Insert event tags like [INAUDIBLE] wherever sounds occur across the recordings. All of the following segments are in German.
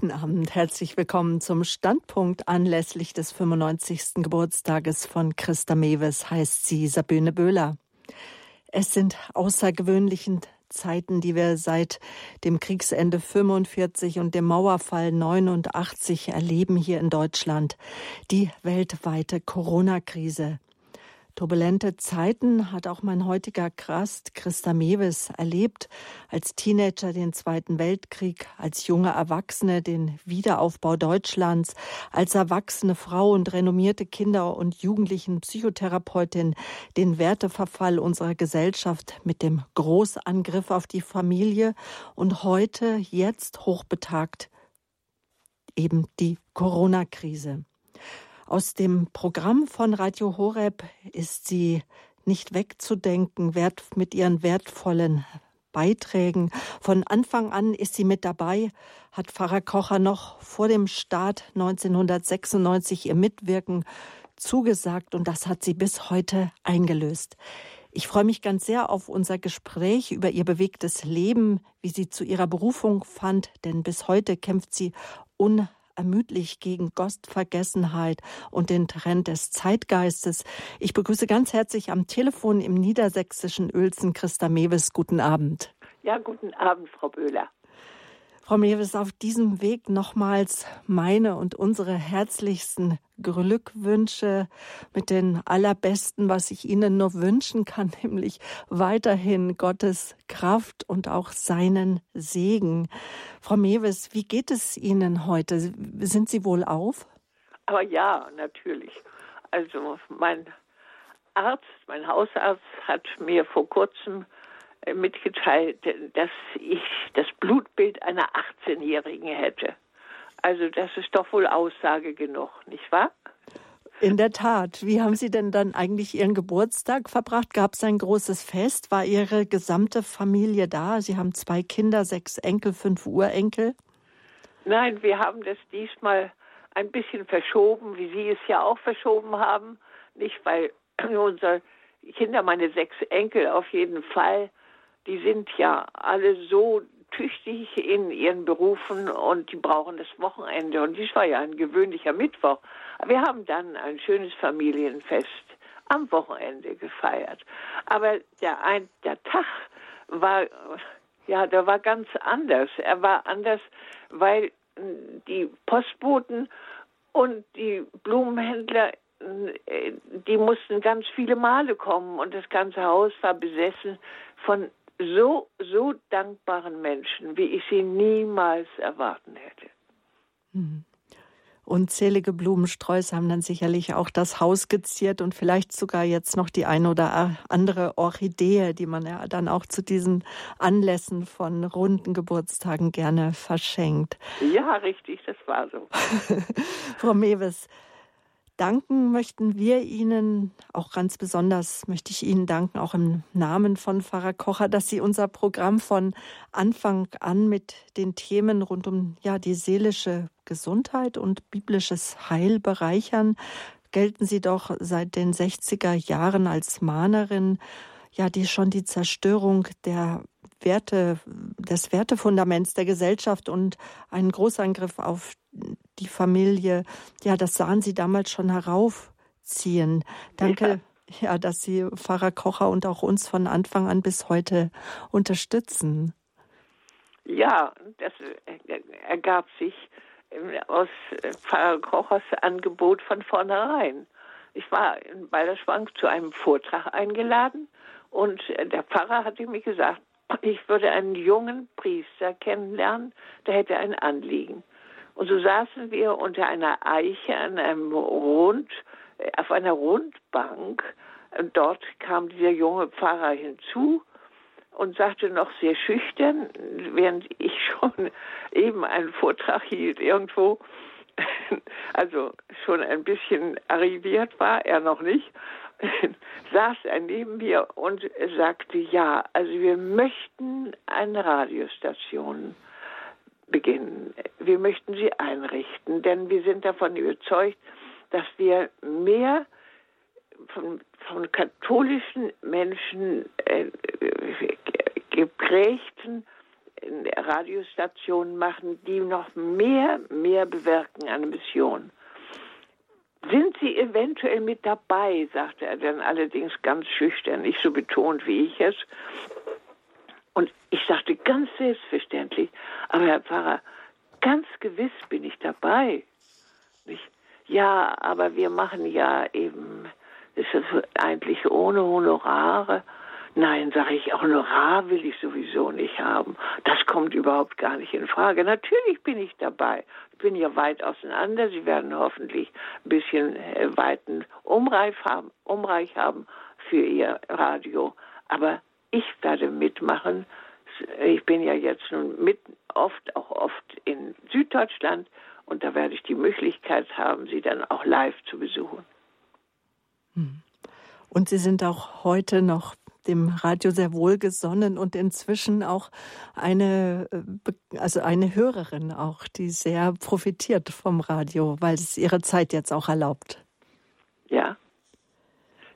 Guten Abend, herzlich willkommen zum Standpunkt anlässlich des 95. Geburtstages von Christa Mewes, heißt sie Sabine Böhler. Es sind außergewöhnliche Zeiten, die wir seit dem Kriegsende 45 und dem Mauerfall 89 erleben hier in Deutschland. Die weltweite Corona-Krise. Turbulente Zeiten hat auch mein heutiger Gast Christa Mewes erlebt. Als Teenager den Zweiten Weltkrieg, als junge Erwachsene den Wiederaufbau Deutschlands, als erwachsene Frau und renommierte Kinder- und Jugendlichen Psychotherapeutin den Werteverfall unserer Gesellschaft mit dem Großangriff auf die Familie und heute, jetzt hochbetagt, eben die Corona-Krise. Aus dem Programm von Radio Horeb ist sie nicht wegzudenken, wert, mit ihren wertvollen Beiträgen. Von Anfang an ist sie mit dabei, hat Pfarrer Kocher noch vor dem Start 1996 ihr Mitwirken zugesagt und das hat sie bis heute eingelöst. Ich freue mich ganz sehr auf unser Gespräch über ihr bewegtes Leben, wie sie zu ihrer Berufung fand, denn bis heute kämpft sie un ermüdlich gegen Gostvergessenheit und den Trend des Zeitgeistes. Ich begrüße ganz herzlich am Telefon im niedersächsischen Uelzen Christa Mewes. Guten Abend. Ja, guten Abend, Frau Böhler. Frau Mewes, auf diesem Weg nochmals meine und unsere herzlichsten Glückwünsche mit den allerbesten, was ich Ihnen nur wünschen kann, [LAUGHS] nämlich weiterhin Gottes Kraft und auch seinen Segen. Frau Mewes, wie geht es Ihnen heute? Sind Sie wohl auf? Aber ja, natürlich. Also mein Arzt, mein Hausarzt hat mir vor kurzem mitgeteilt, dass ich das Blutbild einer 18-Jährigen hätte. Also das ist doch wohl Aussage genug, nicht wahr? In der Tat. Wie haben Sie denn dann eigentlich Ihren Geburtstag verbracht? Gab es ein großes Fest? War Ihre gesamte Familie da? Sie haben zwei Kinder, sechs Enkel, fünf Urenkel. Nein, wir haben das diesmal ein bisschen verschoben, wie Sie es ja auch verschoben haben. Nicht, weil [CLEARS THROAT] unsere Kinder, meine sechs Enkel auf jeden Fall, die sind ja alle so tüchtig in ihren Berufen und die brauchen das Wochenende. Und dies war ja ein gewöhnlicher Mittwoch. Wir haben dann ein schönes Familienfest am Wochenende gefeiert. Aber der, ein, der Tag war, ja, der war ganz anders. Er war anders, weil die Postboten und die Blumenhändler äh, die mussten ganz viele Male kommen und das ganze Haus war besessen von so, so dankbaren Menschen, wie ich sie niemals erwarten hätte. Mhm. Unzählige Blumensträuße haben dann sicherlich auch das Haus geziert und vielleicht sogar jetzt noch die eine oder andere Orchidee, die man ja dann auch zu diesen Anlässen von runden Geburtstagen gerne verschenkt. Ja, richtig, das war so. [LAUGHS] Frau Mewes, danken möchten wir Ihnen, auch ganz besonders möchte ich Ihnen danken, auch im Namen von Pfarrer Kocher, dass Sie unser Programm von Anfang an mit den Themen rund um ja, die seelische Gesundheit und biblisches Heil bereichern. Gelten Sie doch seit den 60er Jahren als Mahnerin, ja, die schon die Zerstörung der Werte, des Wertefundaments der Gesellschaft und einen Großangriff auf die Familie, ja, das sahen Sie damals schon heraufziehen. Danke, ja. ja, dass Sie Pfarrer Kocher und auch uns von Anfang an bis heute unterstützen. Ja, das ergab sich aus Pfarrer Kochers Angebot von vornherein. Ich war in Balderschwang zu einem Vortrag eingeladen und der Pfarrer hatte mir gesagt, ich würde einen jungen Priester kennenlernen, der hätte ein Anliegen. Und so saßen wir unter einer Eiche an einem Rund, auf einer Rundbank. Und dort kam dieser junge Pfarrer hinzu und sagte noch sehr schüchtern, während ich [LAUGHS] schon eben einen Vortrag hielt irgendwo, [LAUGHS] also schon ein bisschen arriviert war, er noch nicht, [LAUGHS] saß er neben mir und sagte, ja, also wir möchten eine Radiostation beginnen. Wir möchten sie einrichten, denn wir sind davon überzeugt, dass wir mehr von, von katholischen Menschen äh, geprägten Radiostationen machen, die noch mehr, mehr bewirken an Mission. Sind Sie eventuell mit dabei, sagte er dann allerdings ganz schüchtern, nicht so betont wie ich es. Und ich sagte ganz selbstverständlich, aber Herr Pfarrer, ganz gewiss bin ich dabei. Nicht? Ja, aber wir machen ja eben, das ist eigentlich ohne Honorare. Nein, sage ich, Honorar will ich sowieso nicht haben. Das kommt überhaupt gar nicht in Frage. Natürlich bin ich dabei. Ich bin ja weit auseinander. Sie werden hoffentlich ein bisschen äh, weiten Umreich haben, Umreich haben für Ihr Radio. Aber ich werde mitmachen. Ich bin ja jetzt nun mit oft, auch oft in Süddeutschland und da werde ich die Möglichkeit haben, Sie dann auch live zu besuchen. Hm. Und Sie sind auch heute noch dem Radio sehr wohlgesonnen und inzwischen auch eine, äh, also eine Hörerin auch, die sehr profitiert vom Radio, weil es ihre Zeit jetzt auch erlaubt. Ja.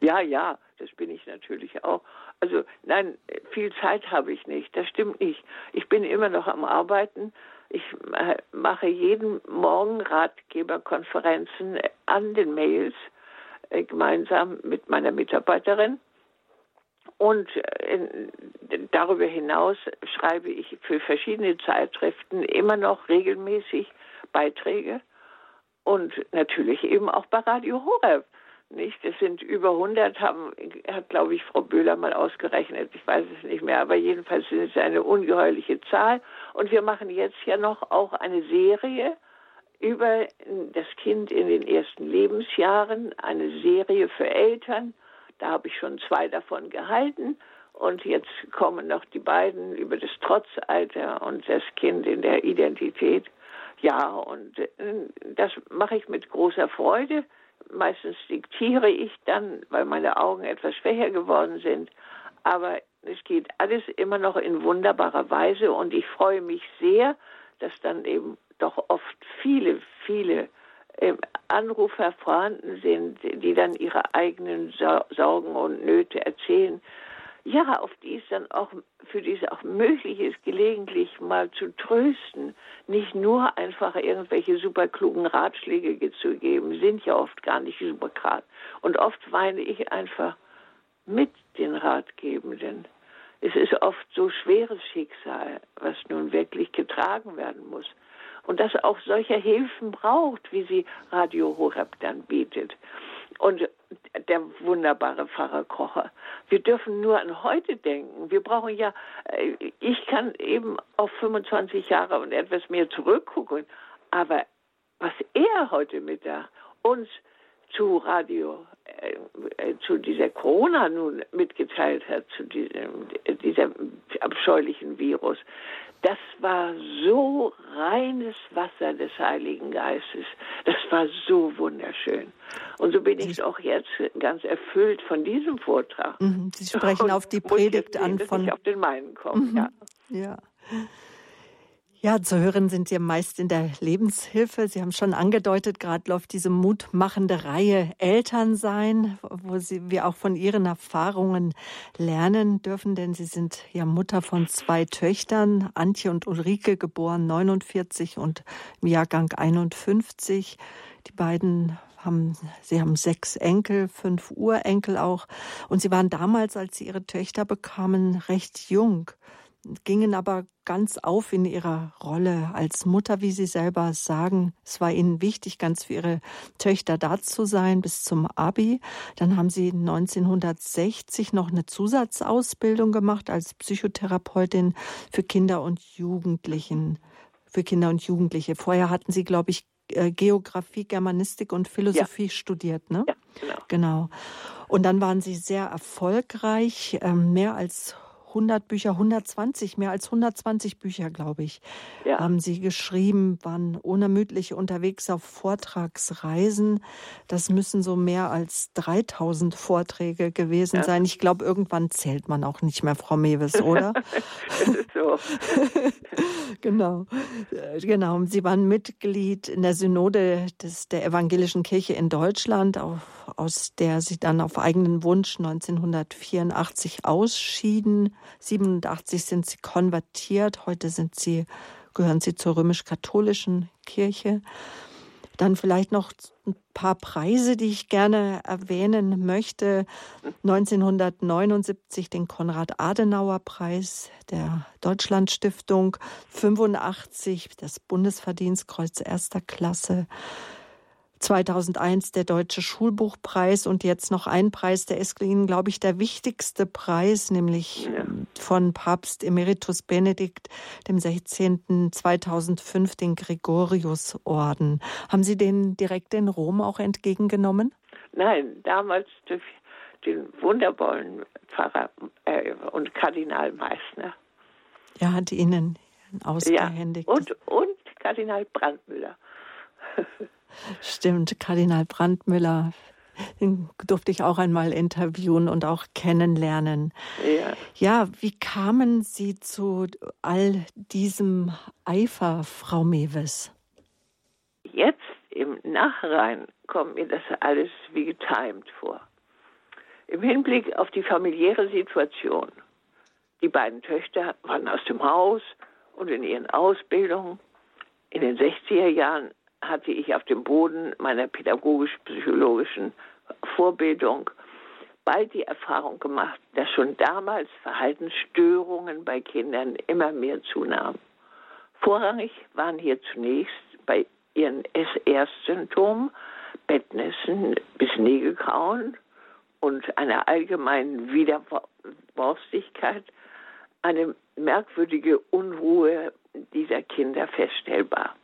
Ja, ja, das bin ich natürlich auch. Also nein, viel Zeit habe ich nicht. Das stimmt nicht. Ich bin immer noch am Arbeiten. Ich äh, mache jeden Morgen Ratgeberkonferenzen an den Mails äh, gemeinsam mit meiner Mitarbeiterin. Und äh, darüber hinaus schreibe ich für verschiedene Zeitschriften immer noch regelmäßig Beiträge und natürlich eben auch bei Radio Horeb. Nicht? Es sind über 100, haben, hat glaube ich Frau Böhler mal ausgerechnet, ich weiß es nicht mehr, aber jedenfalls sind es eine ungeheuerliche Zahl. Und wir machen jetzt ja noch auch eine Serie über das Kind in den ersten Lebensjahren, eine Serie für Eltern da habe ich schon zwei davon gehalten. Und jetzt kommen noch die beiden über das Trotzalter und das Kind in der Identität. Ja, und äh, das mache ich mit großer Freude. Meistens diktiere ich dann, weil meine Augen etwas schwächer geworden sind. Aber es geht alles immer noch in wunderbarer Weise und ich freue mich sehr, dass dann eben doch oft viele, viele Anrufer vorhanden sind, die dann ihre eigenen Sorgen und Nöte erzählen. Ja, auf die es dann auch, für die es auch möglich ist, gelegentlich mal zu trösten, nicht nur einfach irgendwelche superklugen Ratschläge zu geben, sind ja oft gar nicht super Und oft weine ich einfach mit den Ratgebenden. Es ist oft so schweres Schicksal, was nun wirklich getragen werden muss und dass auch solche Hilfen braucht, wie sie Radio Horeb dann bietet. Und der wunderbare Pfarrer Kocher. Wir dürfen nur an heute denken. Wir brauchen ja, äh, ich kann eben auf 25 Jahre und etwas mehr zurückgucken, aber was er heute Mittag uns zu Radio, zu dieser Corona nun mitgeteilt hat, zu diesem, diesem abscheulichen Virus, das war so reines Wasser des Heiligen Geistes. Das war so wunderschön. Und so bin ich auch jetzt ganz erfüllt von diesem Vortrag. Mhm, Sie sprechen [LAUGHS] Und auf die Predigt an von. Dass ich auf den meinen komme, mhm. ja. Ja. Ja, zu hören sind Sie meist in der Lebenshilfe. Sie haben schon angedeutet, gerade läuft diese mutmachende Reihe Eltern sein, wo Sie, wir auch von Ihren Erfahrungen lernen dürfen, denn Sie sind ja Mutter von zwei Töchtern, Antje und Ulrike, geboren 49 und im Jahrgang 51. Die beiden haben, sie haben sechs Enkel, fünf Urenkel auch. Und sie waren damals, als sie ihre Töchter bekamen, recht jung gingen aber ganz auf in ihrer Rolle als Mutter, wie Sie selber sagen. Es war Ihnen wichtig, ganz für Ihre Töchter da zu sein bis zum Abi. Dann haben Sie 1960 noch eine Zusatzausbildung gemacht als Psychotherapeutin für Kinder und Jugendlichen. Für Kinder und Jugendliche. Vorher hatten Sie, glaube ich, äh, Geografie, Germanistik und Philosophie ja. studiert, ne? Ja, genau. genau. Und dann waren Sie sehr erfolgreich, ähm, mehr als 100 Bücher, 120, mehr als 120 Bücher, glaube ich, ja. haben Sie geschrieben, waren unermüdlich unterwegs auf Vortragsreisen. Das müssen so mehr als 3000 Vorträge gewesen ja. sein. Ich glaube, irgendwann zählt man auch nicht mehr, Frau Mewes, oder? [LAUGHS] so. [LAUGHS] genau. Genau. Sie waren Mitglied in der Synode des, der Evangelischen Kirche in Deutschland, auf, aus der Sie dann auf eigenen Wunsch 1984 ausschieden. 87 sind Sie konvertiert. Heute sind Sie, gehören Sie zur römisch-katholischen Kirche. Dann vielleicht noch ein paar Preise, die ich gerne erwähnen möchte. 1979 den Konrad-Adenauer-Preis der Deutschlandstiftung, 85 das Bundesverdienstkreuz erster Klasse, 2001 der Deutsche Schulbuchpreis und jetzt noch ein Preis, der ist Ihnen, glaube ich, der wichtigste Preis, nämlich ja. von Papst Emeritus Benedikt dem 16. 2005 den Gregoriusorden. Haben Sie den direkt in Rom auch entgegengenommen? Nein, damals durch den wunderbaren Pfarrer äh, und Kardinal Meissner. Er hat Ihnen ausgehändigt. Ja, und, und Kardinal Brandmüller. Stimmt, Kardinal Brandmüller. Den durfte ich auch einmal interviewen und auch kennenlernen. Ja. ja, wie kamen Sie zu all diesem Eifer, Frau Mewes? Jetzt im Nachhinein kommt mir das alles wie getimt vor. Im Hinblick auf die familiäre Situation. Die beiden Töchter waren aus dem Haus und in ihren Ausbildungen. In den 60er Jahren hatte ich auf dem Boden meiner pädagogisch-psychologischen Vorbildung bald die Erfahrung gemacht, dass schon damals Verhaltensstörungen bei Kindern immer mehr zunahmen. Vorrangig waren hier zunächst bei ihren SR-Symptomen Bettnässen bis Nägelkauen und einer allgemeinen Widerborstigkeit eine merkwürdige Unruhe dieser Kinder feststellbar.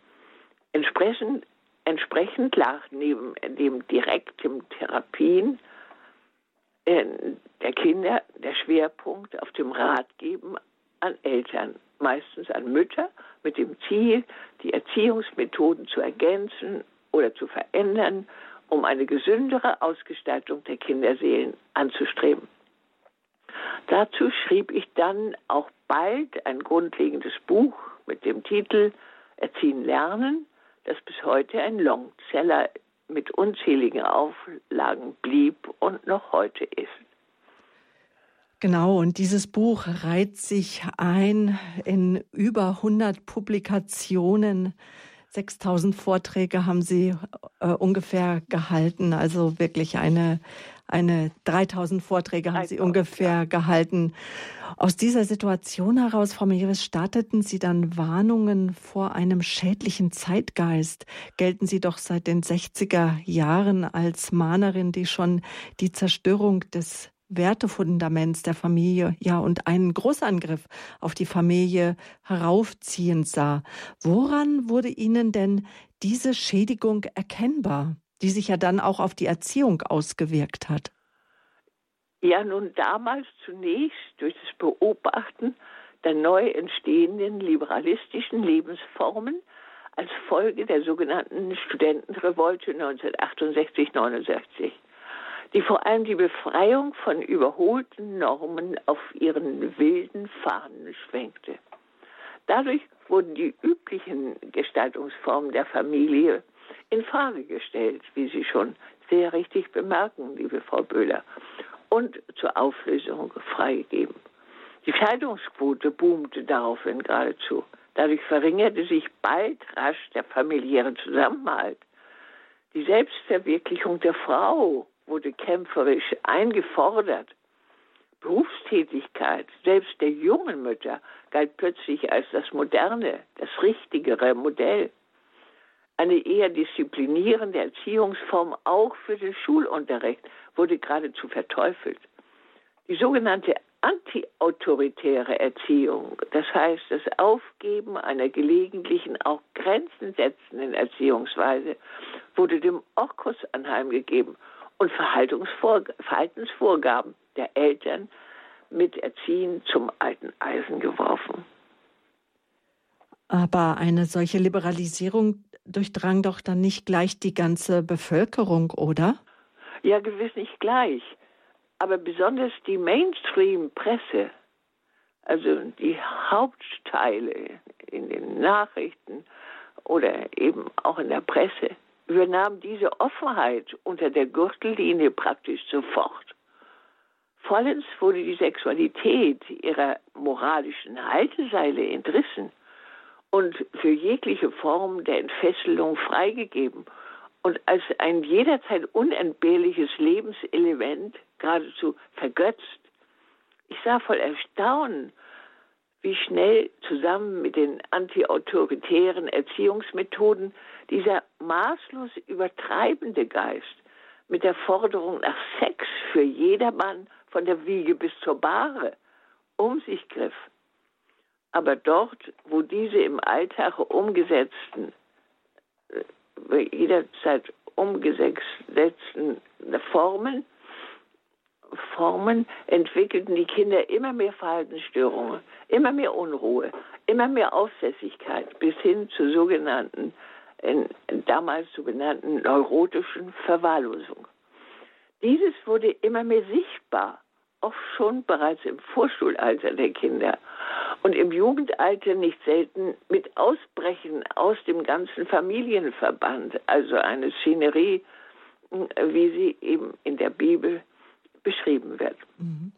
Entsprechend, entsprechend lag neben dem direkten Therapien äh, der Kinder der Schwerpunkt auf dem Ratgeben an Eltern, meistens an Mütter, mit dem Ziel, die Erziehungsmethoden zu ergänzen oder zu verändern, um eine gesündere Ausgestaltung der Kinderseelen anzustreben. Dazu schrieb ich dann auch bald ein grundlegendes Buch mit dem Titel Erziehen lernen, das bis heute ein Longseller mit unzähligen Auflagen blieb und noch heute ist. Genau, und dieses Buch reiht sich ein in über 100 Publikationen. 6000 Vorträge haben Sie äh, ungefähr gehalten, also wirklich eine, eine 3000 Vorträge haben Sie ungefähr gehalten. Aus dieser Situation heraus, Frau Mejeres, starteten Sie dann Warnungen vor einem schädlichen Zeitgeist. Gelten Sie doch seit den 60er Jahren als Mahnerin, die schon die Zerstörung des Wertefundaments der Familie, ja, und einen Großangriff auf die Familie heraufziehen sah. Woran wurde Ihnen denn diese Schädigung erkennbar? Die sich ja dann auch auf die Erziehung ausgewirkt hat. Ja, nun damals zunächst durch das Beobachten der neu entstehenden liberalistischen Lebensformen als Folge der sogenannten Studentenrevolte 1968-69, die vor allem die Befreiung von überholten Normen auf ihren wilden Fahnen schwenkte. Dadurch wurden die üblichen Gestaltungsformen der Familie in Frage gestellt, wie Sie schon sehr richtig bemerken, liebe Frau Böhler, und zur Auflösung freigegeben. Die Scheidungsquote boomte daraufhin geradezu. Dadurch verringerte sich bald rasch der familiäre Zusammenhalt. Die Selbstverwirklichung der Frau wurde kämpferisch eingefordert. Berufstätigkeit, selbst der jungen Mütter, galt plötzlich als das moderne, das richtigere Modell eine eher disziplinierende Erziehungsform auch für den Schulunterricht wurde geradezu verteufelt. Die sogenannte antiautoritäre Erziehung, das heißt das Aufgeben einer gelegentlichen, auch Grenzen setzenden Erziehungsweise, wurde dem Orkus anheimgegeben und Verhaltensvorgaben der Eltern mit Erziehen zum alten Eisen geworfen. Aber eine solche Liberalisierung durchdrang doch dann nicht gleich die ganze Bevölkerung, oder? Ja, gewiss nicht gleich. Aber besonders die Mainstream-Presse, also die Hauptteile in den Nachrichten oder eben auch in der Presse, übernahm diese Offenheit unter der Gürtellinie praktisch sofort. Vollends wurde die Sexualität ihrer moralischen Halteseile entrissen und für jegliche Form der Entfesselung freigegeben und als ein jederzeit unentbehrliches Lebenselement geradezu vergötzt. Ich sah voll Erstaunen, wie schnell zusammen mit den antiautoritären Erziehungsmethoden dieser maßlos übertreibende Geist mit der Forderung nach Sex für jedermann von der Wiege bis zur Bahre um sich griff. Aber dort, wo diese im Alltag umgesetzten, äh, jederzeit umgesetzten Formen, Formen entwickelten die Kinder immer mehr Verhaltensstörungen, immer mehr Unruhe, immer mehr Aufsässigkeit bis hin zur sogenannten, in, damals sogenannten neurotischen Verwahrlosung. Dieses wurde immer mehr sichtbar, oft schon bereits im Vorschulalter der Kinder und im Jugendalter nicht selten mit Ausbrechen aus dem ganzen Familienverband, also eine Szenerie, wie sie eben in der Bibel beschrieben wird. Mhm.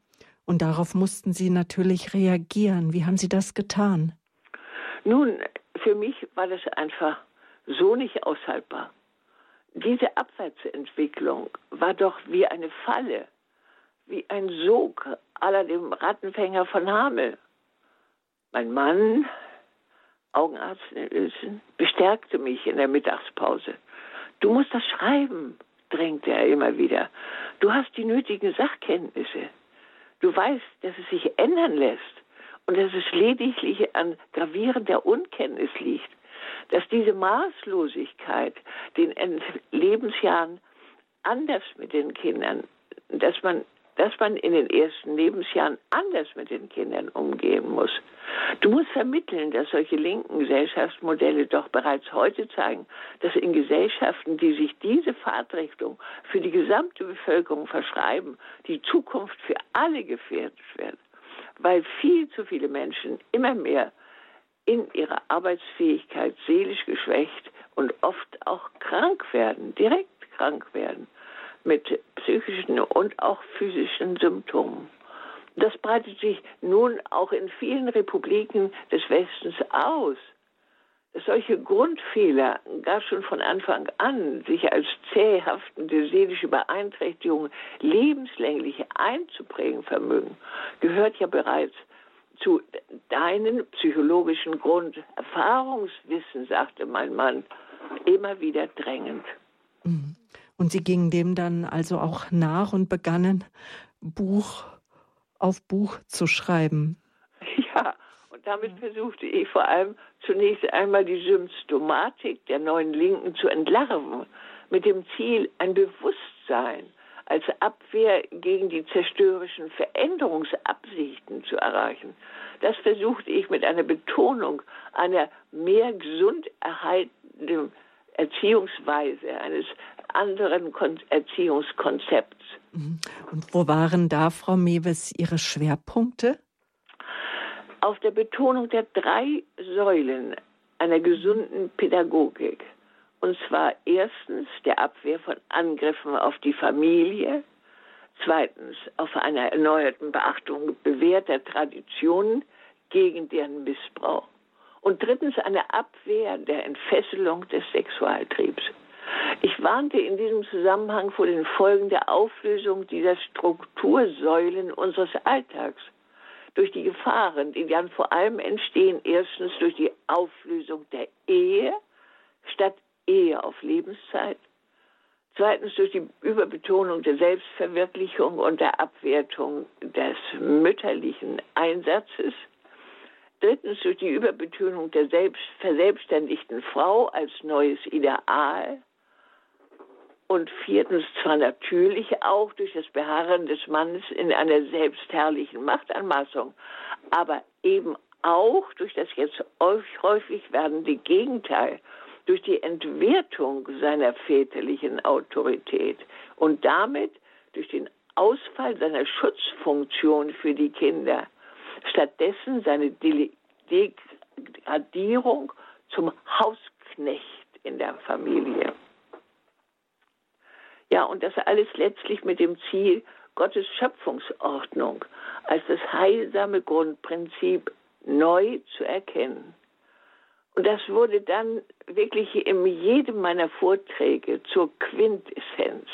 Und darauf mussten Sie natürlich reagieren. Wie haben Sie das getan? Nun, für mich war das einfach so nicht aushaltbar. Diese Abwärtsentwicklung war doch wie eine Falle, wie ein Sog aller dem Rattenfänger von Hamel. Mein Mann, Augenarzt in Uelzen, bestärkte mich in der Mittagspause. Du musst das schreiben, drängte er immer wieder. Du hast die nötigen Sachkenntnisse. Du weißt, dass es sich ändern lässt und dass es lediglich an gravierender Unkenntnis liegt, dass diese Maßlosigkeit den Lebensjahren anders mit den Kindern, dass man dass man in den ersten Lebensjahren anders mit den Kindern umgehen muss. Du musst vermitteln, dass solche linken Gesellschaftsmodelle doch bereits heute zeigen, dass in Gesellschaften, die sich diese Fahrtrichtung für die gesamte Bevölkerung verschreiben, die Zukunft für alle gefährdet wird, weil viel zu viele Menschen immer mehr in ihrer Arbeitsfähigkeit seelisch geschwächt und oft auch krank werden, direkt krank werden mit psychischen und auch physischen Symptomen. Das breitet sich nun auch in vielen Republiken des Westens aus. Solche Grundfehler gar schon von Anfang an sich als zähhaftende seelische Beeinträchtigungen lebenslänglich einzuprägen vermögen, gehört ja bereits zu deinen psychologischen Grunderfahrungswissen, sagte mein Mann, immer wieder drängend. Und sie gingen dem dann also auch nach und begannen Buch auf Buch zu schreiben. [LAUGHS] Ja, und damit versuchte ich vor allem zunächst einmal die Symptomatik der neuen Linken zu entlarven, mit dem Ziel, ein Bewusstsein als Abwehr gegen die zerstörerischen Veränderungsabsichten zu erreichen. Das versuchte ich mit einer Betonung einer mehr gesund erhaltenen Erziehungsweise, eines anderen Erziehungskonzepts. Mhm. Und wo waren da, Frau Mewes, Ihre Schwerpunkte? Auf der Betonung der drei Säulen einer gesunden Pädagogik. Und zwar erstens der Abwehr von Angriffen auf die Familie, zweitens auf einer erneuerten Beachtung bewährter Traditionen gegen deren Missbrauch und drittens eine Abwehr der Entfesselung des Sexualtriebs. Ich warnte in diesem Zusammenhang vor den Folgen der Auflösung dieser Struktursäulen unseres Alltags. Durch die Gefahren, die dann vor allem entstehen, erstens durch die Auflösung der Ehe statt Ehe auf Lebenszeit, zweitens durch die Überbetonung der Selbstverwirklichung und der Abwertung des mütterlichen Einsatzes, drittens durch die Überbetonung der selbst verselbstständigten Frau als neues Ideal und viertens zwar natürlich auch durch das Beharren des Mannes in einer selbstherrlichen Machtanmaßung, aber eben auch durch das jetzt häufig werdende Gegenteil, durch die Entwertung seiner väterlichen Autorität und damit durch den Ausfall seiner Schutzfunktion für die Kinder stattdessen seine Degradierung zum Hausknecht in der Familie. Ja, und das alles letztlich mit dem Ziel, Gottes Schöpfungsordnung als das heilsame Grundprinzip neu zu erkennen. Und das wurde dann wirklich in jedem meiner Vorträge zur Quintessenz,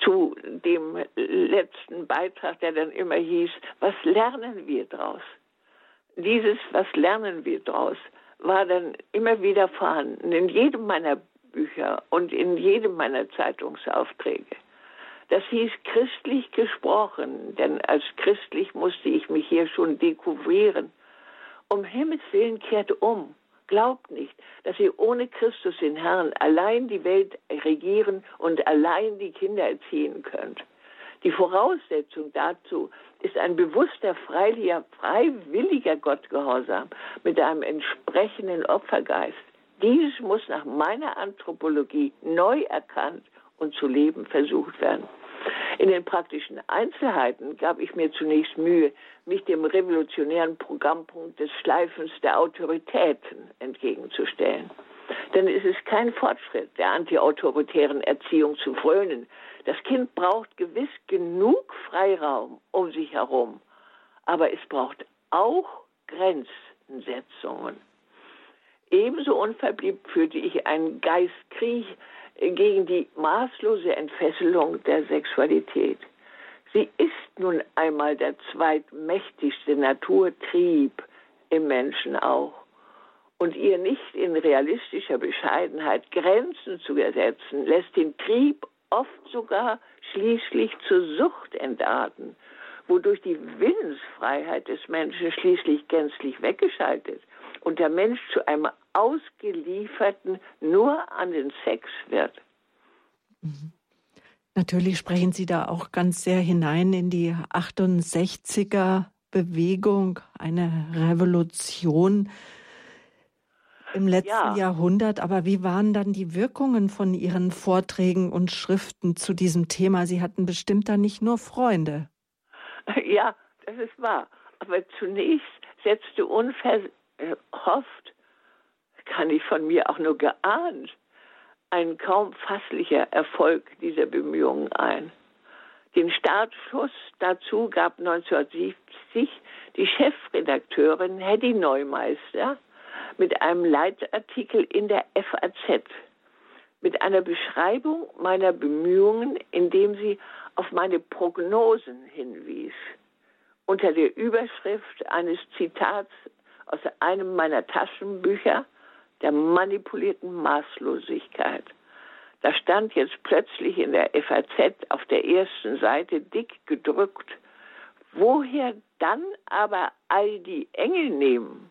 zu dem letzten Beitrag, der dann immer hieß, was lernen wir daraus? Dieses, was lernen wir daraus, war dann immer wieder vorhanden in jedem meiner Bücher und in jedem meiner Zeitungsaufträge. Das hieß christlich gesprochen, denn als christlich musste ich mich hier schon dekouvrieren. Um Himmels Willen kehrt um. Glaubt nicht, dass ihr ohne Christus den Herrn allein die Welt regieren und allein die Kinder erziehen könnt. Die Voraussetzung dazu ist ein bewusster, freiwilliger, freiwilliger Gottgehorsam mit einem entsprechenden Opfergeist. Dieses muss nach meiner Anthropologie neu erkannt und zu leben versucht werden. In den praktischen Einzelheiten gab ich mir zunächst Mühe, mich dem revolutionären Programmpunkt des Schleifens der Autoritäten entgegenzustellen. Denn es ist kein Fortschritt, der antiautoritären Erziehung zu frönen. Das Kind braucht gewiss genug Freiraum um sich herum, aber es braucht auch Grenzsetzungen. Ebenso unverbliebt führte ich einen Geistkrieg gegen die maßlose Entfesselung der Sexualität. Sie ist nun einmal der zweitmächtigste Naturtrieb im Menschen auch. Und ihr nicht in realistischer Bescheidenheit Grenzen zu ersetzen, lässt den Trieb oft sogar schließlich zur Sucht entarten, wodurch die Willensfreiheit des Menschen schließlich gänzlich weggeschaltet und der Mensch zu einem ausgelieferten nur an den Sex wird. Mhm. Natürlich sprechen Sie da auch ganz sehr hinein in die 68er Bewegung, eine Revolution im letzten ja. Jahrhundert. Aber wie waren dann die Wirkungen von Ihren Vorträgen und Schriften zu diesem Thema? Sie hatten bestimmt da nicht nur Freunde. [LAUGHS] Ja, das ist wahr. Aber zunächst setzte unverhofft kann ich von mir auch nur geahnt, ein kaum fasslicher Erfolg dieser Bemühungen ein. Den Startschuss dazu gab 1970 die Chefredakteurin Hedy Neumeister mit einem Leitartikel in der FAZ mit einer Beschreibung meiner Bemühungen, indem sie auf meine Prognosen hinwies. Unter der Überschrift eines Zitats aus einem meiner Taschenbücher der manipulierten Maßlosigkeit. Da stand jetzt plötzlich in der FAZ auf der ersten Seite dick gedrückt, woher dann aber all die Engel nehmen,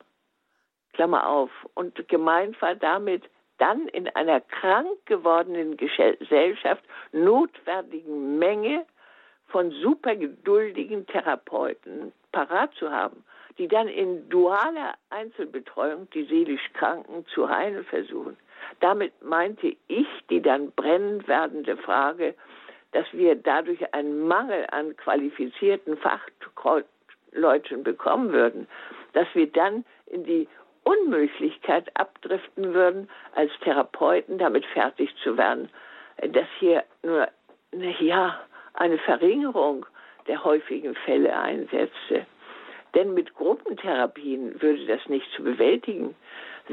Klammer auf, und gemeint war damit dann in einer krank gewordenen Gesellschaft notwendigen Menge von supergeduldigen Therapeuten parat zu haben, die dann in dualer Einzelbetreuung die seelisch Kranken zu heilen versuchen. Damit meinte ich die dann brennend werdende Frage, dass wir dadurch einen Mangel an qualifizierten Fachleuten bekommen würden, dass wir dann in die Unmöglichkeit abdriften würden, als Therapeuten damit fertig zu werden, dass hier nur ja, eine Verringerung der häufigen Fälle einsetzte. Denn mit Gruppentherapien würde das nicht zu bewältigen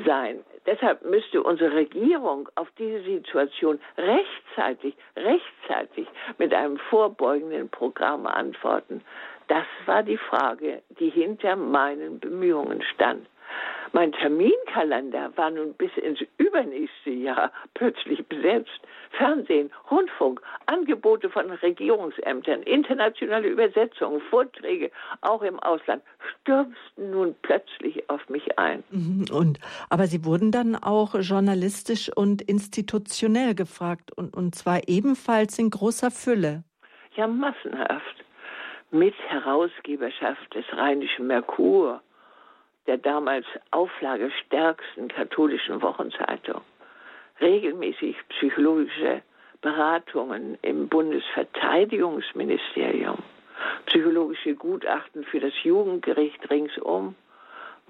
sein. Deshalb müsste unsere Regierung auf diese Situation rechtzeitig, rechtzeitig mit einem vorbeugenden Programm antworten. Das war die Frage, die hinter meinen Bemühungen stand. Mein Terminkalender war nun bis ins übernächste Jahr plötzlich besetzt. Fernsehen, Rundfunk, Angebote von Regierungsämtern, internationale Übersetzungen, Vorträge, auch im Ausland, stürzten nun plötzlich auf mich ein. Mhm, und, aber Sie wurden dann auch journalistisch und institutionell gefragt, und, und zwar ebenfalls in großer Fülle. Ja, massenhaft. Mit Herausgeberschaft des Rheinischen Merkur, der damals auflagestärksten katholischen Wochenzeitung. Regelmäßig psychologische Beratungen im Bundesverteidigungsministerium, psychologische Gutachten für das Jugendgericht ringsum,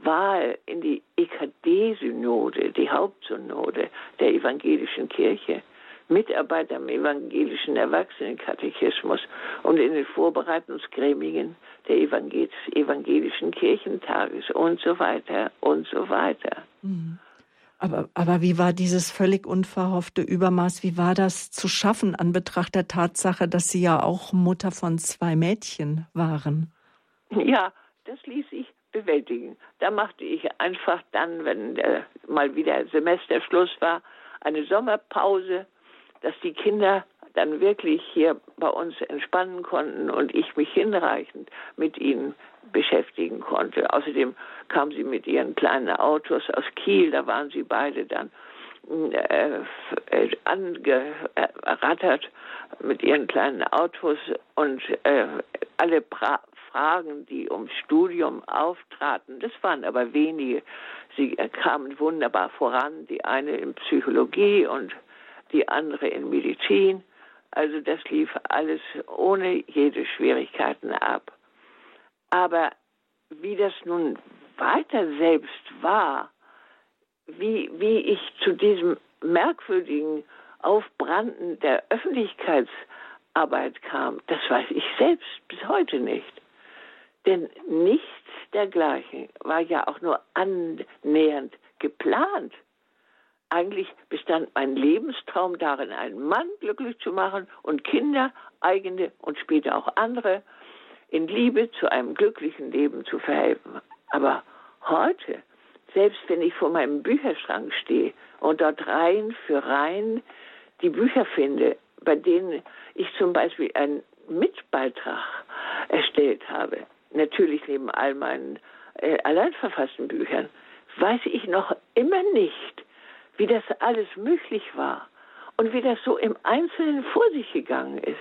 Wahl in die EKD-Synode, die Hauptsynode der evangelischen Kirche, Mitarbeiter am evangelischen Erwachsenenkatechismus und in den Vorbereitungsgremien der evangelischen Kirchentages und so weiter und so weiter. Mhm. Aber, aber wie war dieses völlig unverhoffte Übermaß, wie war das zu schaffen an Betracht der Tatsache, dass Sie ja auch Mutter von zwei Mädchen waren? Ja, das ließ sich bewältigen. Da machte ich einfach dann, wenn der, mal wieder Semesterschluss war, eine Sommerpause, dass die Kinder dann wirklich hier bei uns entspannen konnten und ich mich hinreichend mit ihnen beschäftigen konnte. Außerdem kamen sie mit ihren kleinen Autos aus Kiel, da waren sie beide dann äh, äh, angerattert mit ihren kleinen Autos und äh, alle pra Fragen, die ums Studium auftraten, das waren aber wenige. Sie kamen wunderbar voran, die eine in Psychologie und die andere in Medizin. Also das lief alles ohne jede Schwierigkeiten ab. Aber wie das nun weiter selbst war, wie, wie ich zu diesem merkwürdigen Aufbranden der Öffentlichkeitsarbeit kam, das weiß ich selbst bis heute nicht. Denn nichts dergleichen war ja auch nur annähernd geplant. Eigentlich bestand mein Lebenstraum darin, einen Mann glücklich zu machen und Kinder, eigene und später auch andere, in Liebe zu einem glücklichen Leben zu verhelfen. Aber heute, selbst wenn ich vor meinem Bücherschrank stehe und dort Reihen für Reihen die Bücher finde, bei denen ich zum Beispiel einen Mitbeitrag erstellt habe, natürlich neben all meinen äh, allein verfassten Büchern, weiß ich noch immer nicht, wie das alles möglich war und wie das so im Einzelnen vor sich gegangen ist.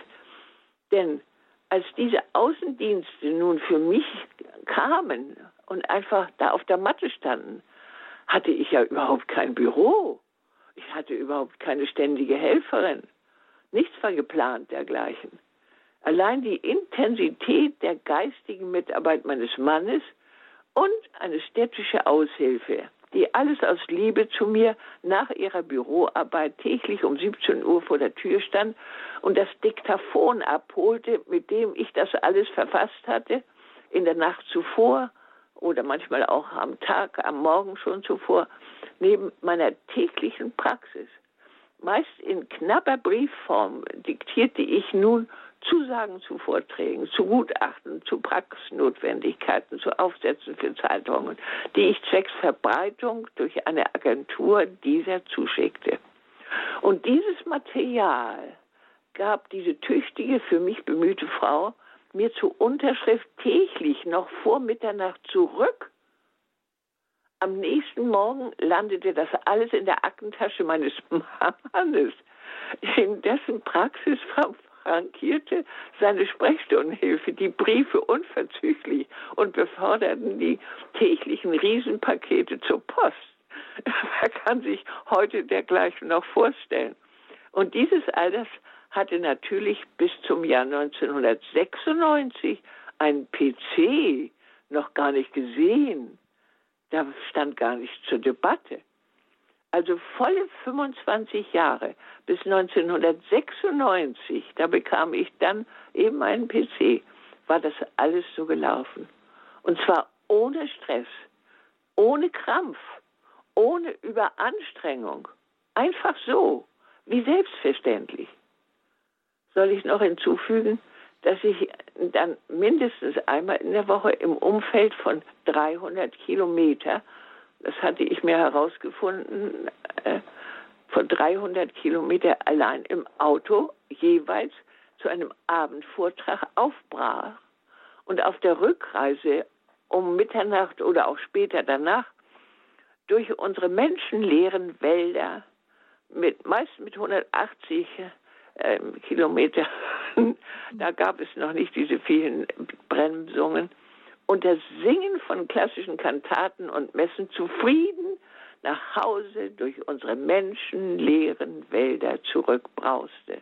Denn als diese Außendienste nun für mich kamen und einfach da auf der Matte standen, hatte ich ja überhaupt kein Büro. Ich hatte überhaupt keine ständige Helferin. Nichts war geplant dergleichen. Allein die Intensität der geistigen Mitarbeit meines Mannes und eine städtische Aushilfe die alles aus Liebe zu mir nach ihrer Büroarbeit täglich um 17 Uhr vor der Tür stand und das Diktaphon abholte, mit dem ich das alles verfasst hatte, in der Nacht zuvor oder manchmal auch am Tag, am Morgen schon zuvor, neben meiner täglichen Praxis. Meist in knapper Briefform diktierte ich nun Zusagen zu Vorträgen, zu Gutachten, zu Praxisnotwendigkeiten, zu Aufsätzen für Zeitungen, die ich zwecks Verbreitung durch eine Agentur dieser zuschickte. Und dieses Material gab diese tüchtige, für mich bemühte Frau mir zur Unterschrift täglich noch vor Mitternacht zurück. Am nächsten Morgen landete das alles in der Aktentasche meines [LAUGHS] Mannes, in dessen Praxis frankierte seine Sprechstundenhilfe die Briefe unverzüglich und beförderten die täglichen Riesenpakete zur Post. [LAUGHS] Wer kann sich heute dergleichen noch vorstellen? Und dieses alles hatte natürlich bis zum Jahr 1996 einen PC noch gar nicht gesehen. Da stand gar nicht zur Debatte. Also volle 25 Jahre bis 1996, da bekam ich dann eben einen PC, war das alles so gelaufen. Und zwar ohne Stress, ohne Krampf, ohne Überanstrengung. Einfach so, wie selbstverständlich. Soll ich noch hinzufügen, dass ich dann mindestens einmal in der Woche im Umfeld von 300 Kilometer das hatte ich mir herausgefunden, äh, von 300 Kilometer allein im Auto jeweils zu einem Abendvortrag aufbrach. Und auf der Rückreise um Mitternacht oder auch später danach durch unsere menschenleeren Wälder mit meist mit 180 äh, Kilometer, da gab es noch nicht diese vielen Bremsungen, und das Singen von klassischen Kantaten und Messen zufrieden nach Hause durch unsere menschenleeren Wälder zurückbrauste.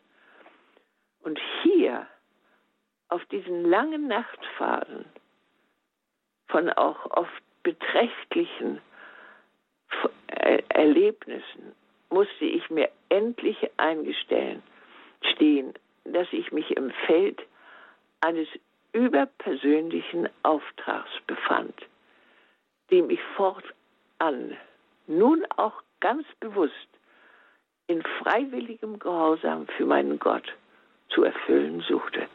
Und hier, auf diesen langen Nachtphasen, von auch oft beträchtlichen Erlebnissen musste ich mir endlich eingestehen, stehen, dass ich mich im Feld eines überpersönlichen Auftrags befand, dem ich fortan, nun auch ganz bewusst, in freiwilligem Gehorsam für meinen Gott zu erfüllen suchte.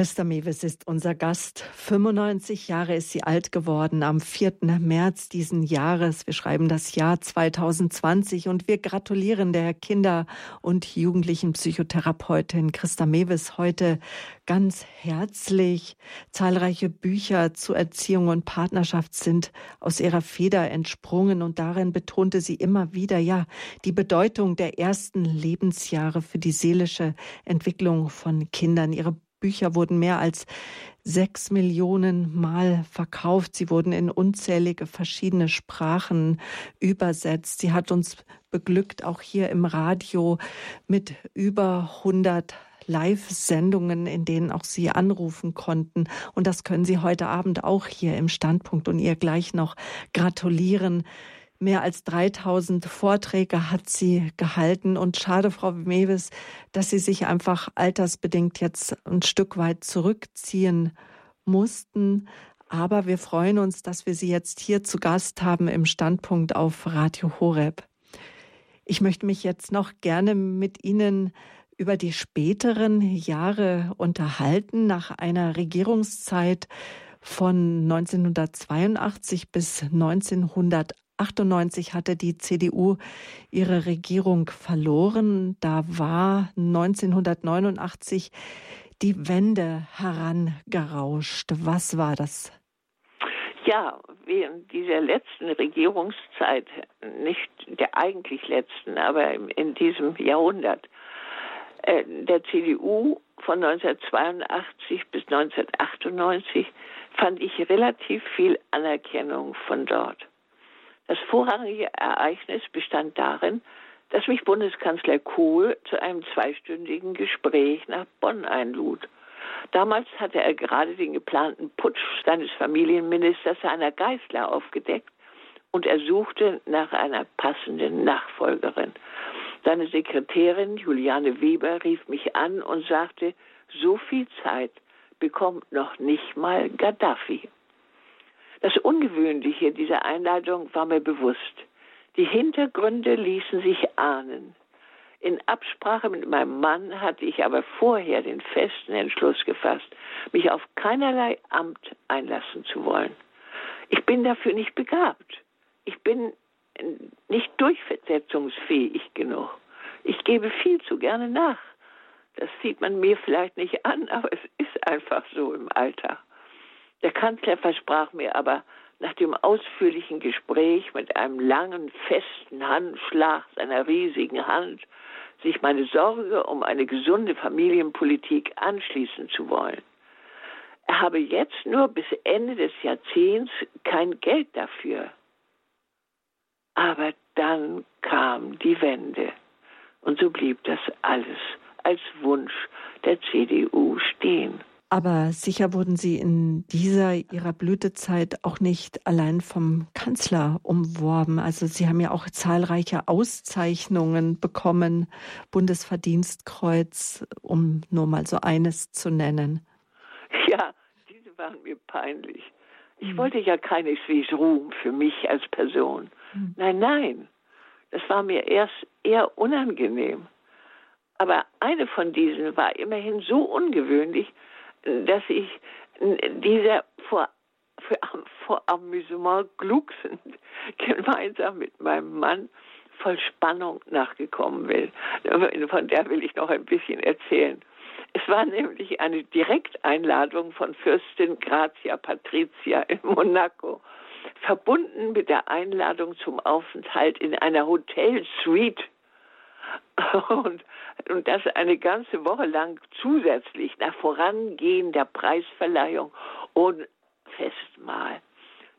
Christa Mewes ist unser Gast. 95 Jahre ist sie alt geworden am 4. März diesen Jahres. Wir schreiben das Jahr 2020 und wir gratulieren der Kinder- und Jugendlichenpsychotherapeutin Christa Mewes heute ganz herzlich. Zahlreiche Bücher zu Erziehung und Partnerschaft sind aus ihrer Feder entsprungen und darin betonte sie immer wieder, ja, die Bedeutung der ersten Lebensjahre für die seelische Entwicklung von Kindern. Ihre Bücher wurden mehr als sechs Millionen Mal verkauft. Sie wurden in unzählige verschiedene Sprachen übersetzt. Sie hat uns beglückt, auch hier im Radio, mit über 100 Live-Sendungen, in denen auch Sie anrufen konnten. Und das können Sie heute Abend auch hier im Standpunkt und ihr gleich noch gratulieren. Mehr als 3000 Vorträge hat sie gehalten. Und schade, Frau Mewes, dass Sie sich einfach altersbedingt jetzt ein Stück weit zurückziehen mussten. Aber wir freuen uns, dass wir Sie jetzt hier zu Gast haben im Standpunkt auf Radio Horeb. Ich möchte mich jetzt noch gerne mit Ihnen über die späteren Jahre unterhalten, nach einer Regierungszeit von 1982 bis 1980. 1998 hatte die CDU ihre Regierung verloren. Da war 1989 die Wende herangerauscht. Was war das? Ja, während dieser letzten Regierungszeit, nicht der eigentlich letzten, aber in diesem Jahrhundert, äh, der CDU von 1982 bis 1998 fand ich relativ viel Anerkennung von dort. Das vorrangige Ereignis bestand darin, dass mich Bundeskanzler Kohl zu einem zweistündigen Gespräch nach Bonn einlud. Damals hatte er gerade den geplanten Putsch seines Familienministers Heiner Geißler aufgedeckt und er suchte nach einer passenden Nachfolgerin. Seine Sekretärin Juliane Weber rief mich an und sagte, so viel Zeit bekommt noch nicht mal Gaddafi. Das Ungewöhnliche dieser Einladung war mir bewusst. Die Hintergründe ließen sich ahnen. In Absprache mit meinem Mann hatte ich aber vorher den festen Entschluss gefasst, mich auf keinerlei Amt einlassen zu wollen. Ich bin dafür nicht begabt. Ich bin nicht durchsetzungsfähig genug. Ich gebe viel zu gerne nach. Das sieht man mir vielleicht nicht an, aber es ist einfach so im Alter. Der Kanzler versprach mir aber nach dem ausführlichen Gespräch mit einem langen, festen Handschlag seiner riesigen Hand, sich meine Sorge um eine gesunde Familienpolitik anschließen zu wollen. Er habe jetzt nur bis Ende des Jahrzehnts kein Geld dafür. Aber dann kam die Wende. Und so blieb das alles als Wunsch der CDU stehen. Aber sicher wurden Sie in dieser Ihrer Blütezeit auch nicht allein vom Kanzler umworben. Also Sie haben ja auch zahlreiche Auszeichnungen bekommen, Bundesverdienstkreuz, um nur mal so eines zu nennen. Ja, diese waren mir peinlich. Ich hm. wollte ja keineswegs Ruhm für mich als Person. Hm. Nein, nein, das war mir erst eher unangenehm. Aber eine von diesen war immerhin so ungewöhnlich, dass ich dieser vor, für, vor Amüsement glucksend [LAUGHS] gemeinsam mit meinem Mann voll Spannung nachgekommen will. Von der will ich noch ein bisschen erzählen. Es war nämlich eine Direkteinladung von Fürstin Grazia Patricia in Monaco, verbunden mit der Einladung zum Aufenthalt in einer Hotelsuite [LAUGHS] und, und das eine ganze Woche lang zusätzlich nach vorangehender Preisverleihung und Festmahl.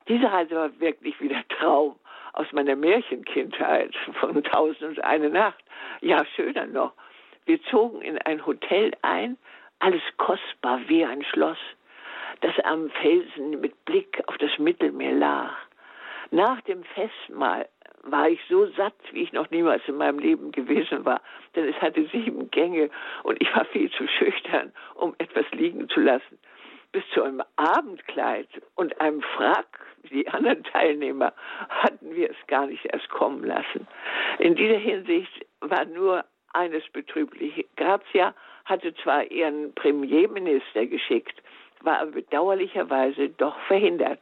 Diese Reise war wirklich wieder Traum. aus meiner Märchenkindheit von Tausend und eine Nacht. Ja, schöner noch. Wir zogen in ein Hotel ein, alles kostbar wie ein Schloss, das am Felsen mit Blick auf das Mittelmeer lag. Nach dem Festmahl war ich so satt, wie ich noch niemals in meinem Leben gewesen war, denn es hatte sieben Gänge und ich war viel zu schüchtern, um etwas liegen zu lassen. Bis zu einem Abendkleid und einem Frack, die anderen Teilnehmer, hatten wir es gar nicht erst kommen lassen. In dieser Hinsicht war nur eines betrüblich. Grazia hatte zwar ihren Premierminister geschickt, war aber bedauerlicherweise doch verhindert.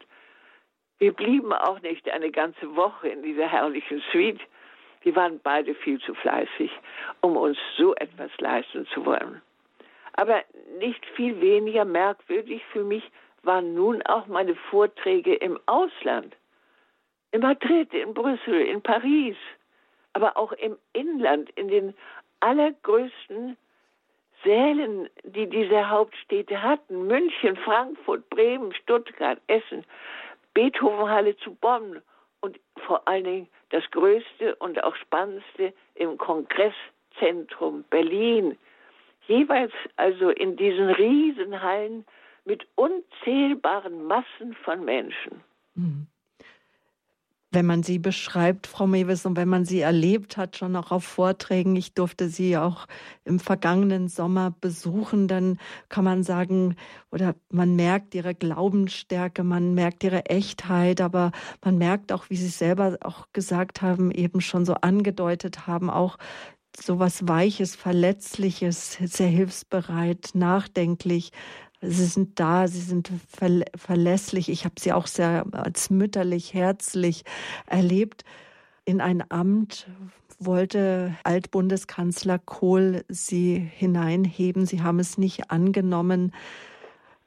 Wir blieben auch nicht eine ganze Woche in dieser herrlichen Suite. Wir waren beide viel zu fleißig, um uns so etwas leisten zu wollen. Aber nicht viel weniger merkwürdig für mich waren nun auch meine Vorträge im Ausland. In Madrid, in Brüssel, in Paris, aber auch im Inland, in den allergrößten Sälen, die diese Hauptstädte hatten. München, Frankfurt, Bremen, Stuttgart, Essen. Beethovenhalle zu Bonn und vor allen Dingen das Größte und auch Spannendste im Kongresszentrum Berlin. Jeweils also in diesen Riesenhallen mit unzählbaren Massen von Menschen. Mhm wenn man sie beschreibt, Frau Mewes, und wenn man sie erlebt hat, schon auch auf Vorträgen, ich durfte sie auch im vergangenen Sommer besuchen, dann kann man sagen, oder man merkt ihre Glaubensstärke, man merkt ihre Echtheit, aber man merkt auch, wie Sie selber auch gesagt haben, eben schon so angedeutet haben, auch so was Weiches, Verletzliches, sehr hilfsbereit, nachdenklich, Sie sind da, sie sind verlässlich. Ich habe sie auch sehr als mütterlich, herzlich erlebt. In ein Amt wollte Altbundeskanzler Kohl sie hineinheben. Sie haben es nicht angenommen.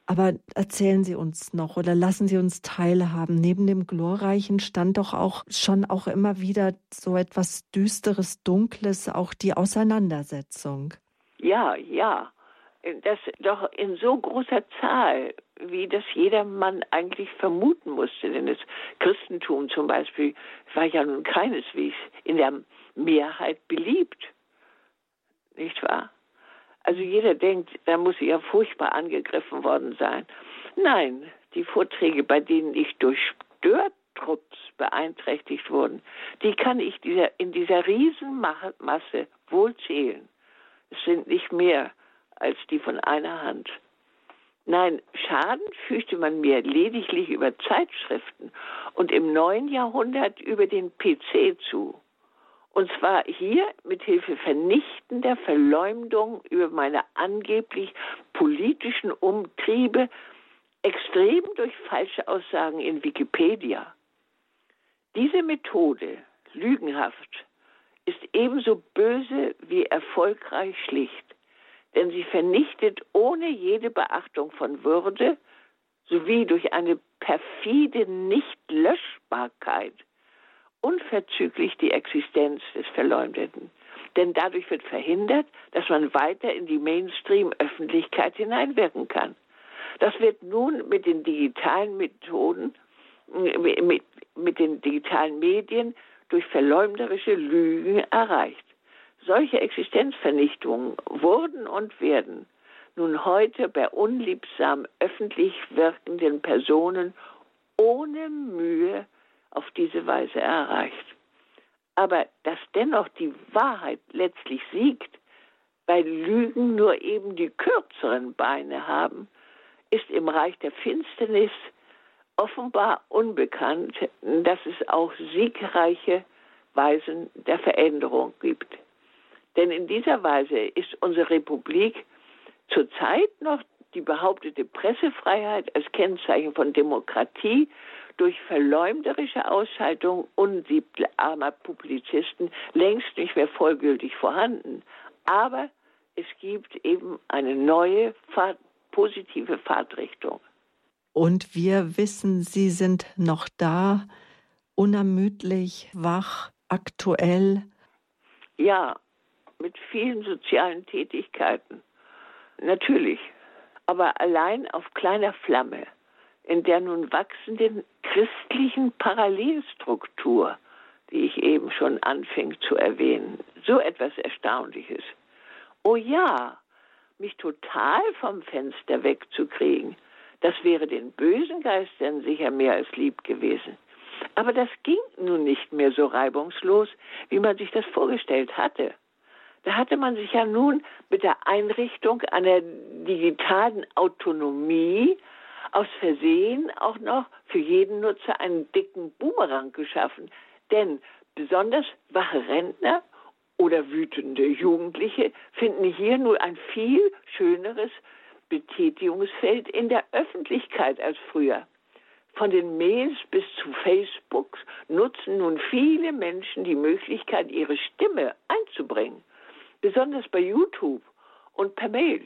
Aber erzählen Sie uns noch oder lassen Sie uns teilhaben. Neben dem Glorreichen stand doch auch schon auch immer wieder so etwas Düsteres, Dunkles, auch die Auseinandersetzung. Ja, ja das doch in so großer Zahl, wie das jedermann eigentlich vermuten musste. Denn das Christentum zum Beispiel war ja nun keineswegs in der Mehrheit beliebt. Nicht wahr? Also jeder denkt, da muss ich ja furchtbar angegriffen worden sein. Nein, die Vorträge, bei denen ich durch Störtrutz beeinträchtigt wurden, die kann ich dieser, in dieser Riesenmasse wohl zählen. Es sind nicht mehr als die von einer Hand. Nein, Schaden fügte man mir lediglich über Zeitschriften und im neuen Jahrhundert über den PC zu. Und zwar hier mit Hilfe vernichtender Verleumdung über meine angeblich politischen Umtriebe, extrem durch falsche Aussagen in Wikipedia. Diese Methode, lügenhaft, ist ebenso böse wie erfolgreich schlicht denn sie vernichtet ohne jede Beachtung von Würde sowie durch eine perfide Nichtlöschbarkeit unverzüglich die Existenz des Verleumdeten. Denn dadurch wird verhindert, dass man weiter in die Mainstream-Öffentlichkeit hineinwirken kann. Das wird nun mit den digitalen Methoden, mit, mit den digitalen Medien durch verleumderische Lügen erreicht. Solche Existenzvernichtungen wurden und werden nun heute bei unliebsam öffentlich wirkenden Personen ohne Mühe auf diese Weise erreicht. Aber dass dennoch die Wahrheit letztlich siegt, weil Lügen nur eben die kürzeren Beine haben, ist im Reich der Finsternis offenbar unbekannt, dass es auch siegreiche Weisen der Veränderung gibt. Denn in dieser Weise ist unsere Republik zurzeit noch die behauptete Pressefreiheit als Kennzeichen von Demokratie durch verleumderische Ausschaltung unsiebtarmer Publizisten längst nicht mehr vollgültig vorhanden. Aber es gibt eben eine neue Fahrt, positive Fahrtrichtung. Und wir wissen, Sie sind noch da, unermüdlich, wach, aktuell. Ja, mit vielen sozialen Tätigkeiten. Natürlich. Aber allein auf kleiner Flamme, in der nun wachsenden christlichen Parallelstruktur die ich eben schon anfing zu erwähnen. So etwas Erstaunliches. Oh ja, mich total vom Fenster wegzukriegen, das wäre den bösen Geistern sicher mehr als lieb gewesen. Aber das ging nun nicht mehr so reibungslos, wie man sich das vorgestellt hatte. Da hatte man sich ja nun mit der Einrichtung einer digitalen Autonomie aus Versehen auch noch für jeden Nutzer einen dicken Boomerang geschaffen. Denn besonders wache Rentner oder wütende Jugendliche finden hier nur ein viel schöneres Betätigungsfeld in der Öffentlichkeit als früher. Von den Mails bis zu Facebook nutzen nun viele Menschen die Möglichkeit, ihre Stimme einzubringen. Besonders bei YouTube und per Mail.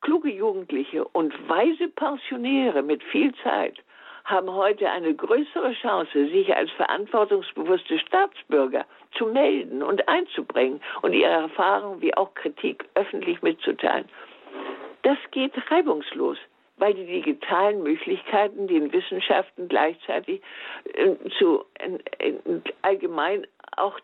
Kluge Jugendliche und weise Pensionäre mit viel Zeit haben heute eine größere Chance, sich als verantwortungsbewusste Staatsbürger zu melden und einzubringen und ihre Erfahrungen wie auch Kritik öffentlich mitzuteilen. Das geht reibungslos weil die digitalen Möglichkeiten den Wissenschaften gleichzeitig äh, zu äh, allgemein auch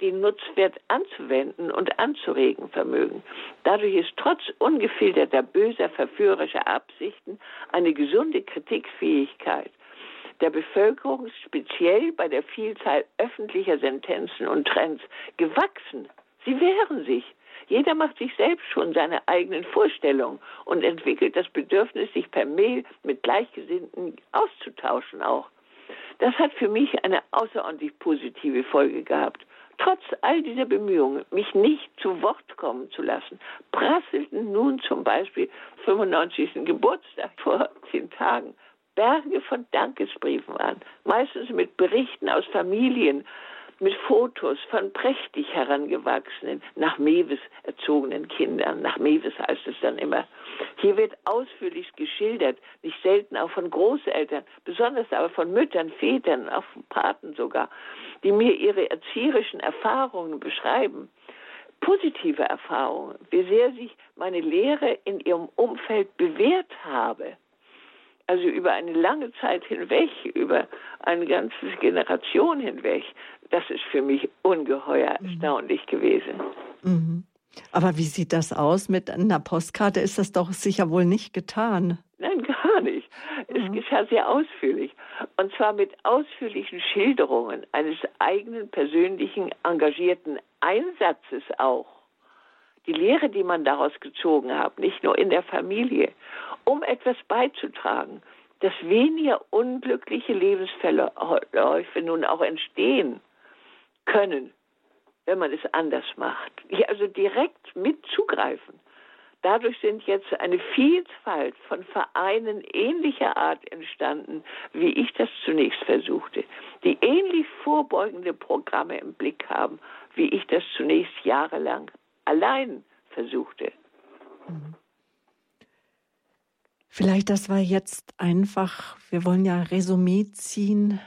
den Nutzwert anzuwenden und anzuregen vermögen. Dadurch ist trotz ungefilterter böser, verführerischer Absichten eine gesunde Kritikfähigkeit der Bevölkerung speziell bei der Vielzahl öffentlicher Sentenzen und Trends gewachsen. Sie wehren sich jeder macht sich selbst schon seine eigenen Vorstellungen und entwickelt das Bedürfnis, sich per Mail mit Gleichgesinnten auszutauschen auch. Das hat für mich eine außerordentlich positive Folge gehabt. Trotz all dieser Bemühungen, mich nicht zu Wort kommen zu lassen, prasselten nun zum Beispiel 95. Geburtstag vor zehn Tagen Berge von Dankesbriefen an, meistens mit Berichten aus Familien, mit Fotos von prächtig herangewachsenen, nach Mewes erzogenen Kindern. Nach Mewes heißt es dann immer. Hier wird ausführlich geschildert, nicht selten auch von Großeltern, besonders aber von Müttern, Vätern, auch von Paten sogar, die mir ihre erzieherischen Erfahrungen beschreiben. Positive Erfahrungen, wie sehr sich meine Lehre in ihrem Umfeld bewährt habe also über eine lange Zeit hinweg, über eine ganze Generation hinweg, das ist für mich ungeheuer mhm. erstaunlich gewesen. Mhm. Aber wie sieht das aus? Mit einer Postkarte ist das doch sicher wohl nicht getan. Nein, gar nicht. Es mhm. geschah sehr ausführlich. Und zwar mit ausführlichen Schilderungen eines eigenen persönlichen engagierten Einsatzes auch. Die Lehre, die man daraus gezogen hat, nicht nur in der Familie, um etwas beizutragen, dass weniger unglückliche Lebensverläufe nun auch entstehen können, wenn man es anders macht. Also direkt mitzugreifen. Dadurch sind jetzt eine Vielfalt von Vereinen ähnlicher Art entstanden, wie ich das zunächst versuchte, die ähnlich vorbeugende Programme im Blick haben, wie ich das zunächst jahrelang allein versuchte. Mhm. Vielleicht das war jetzt einfach, wir wollen ja Resümee ziehen,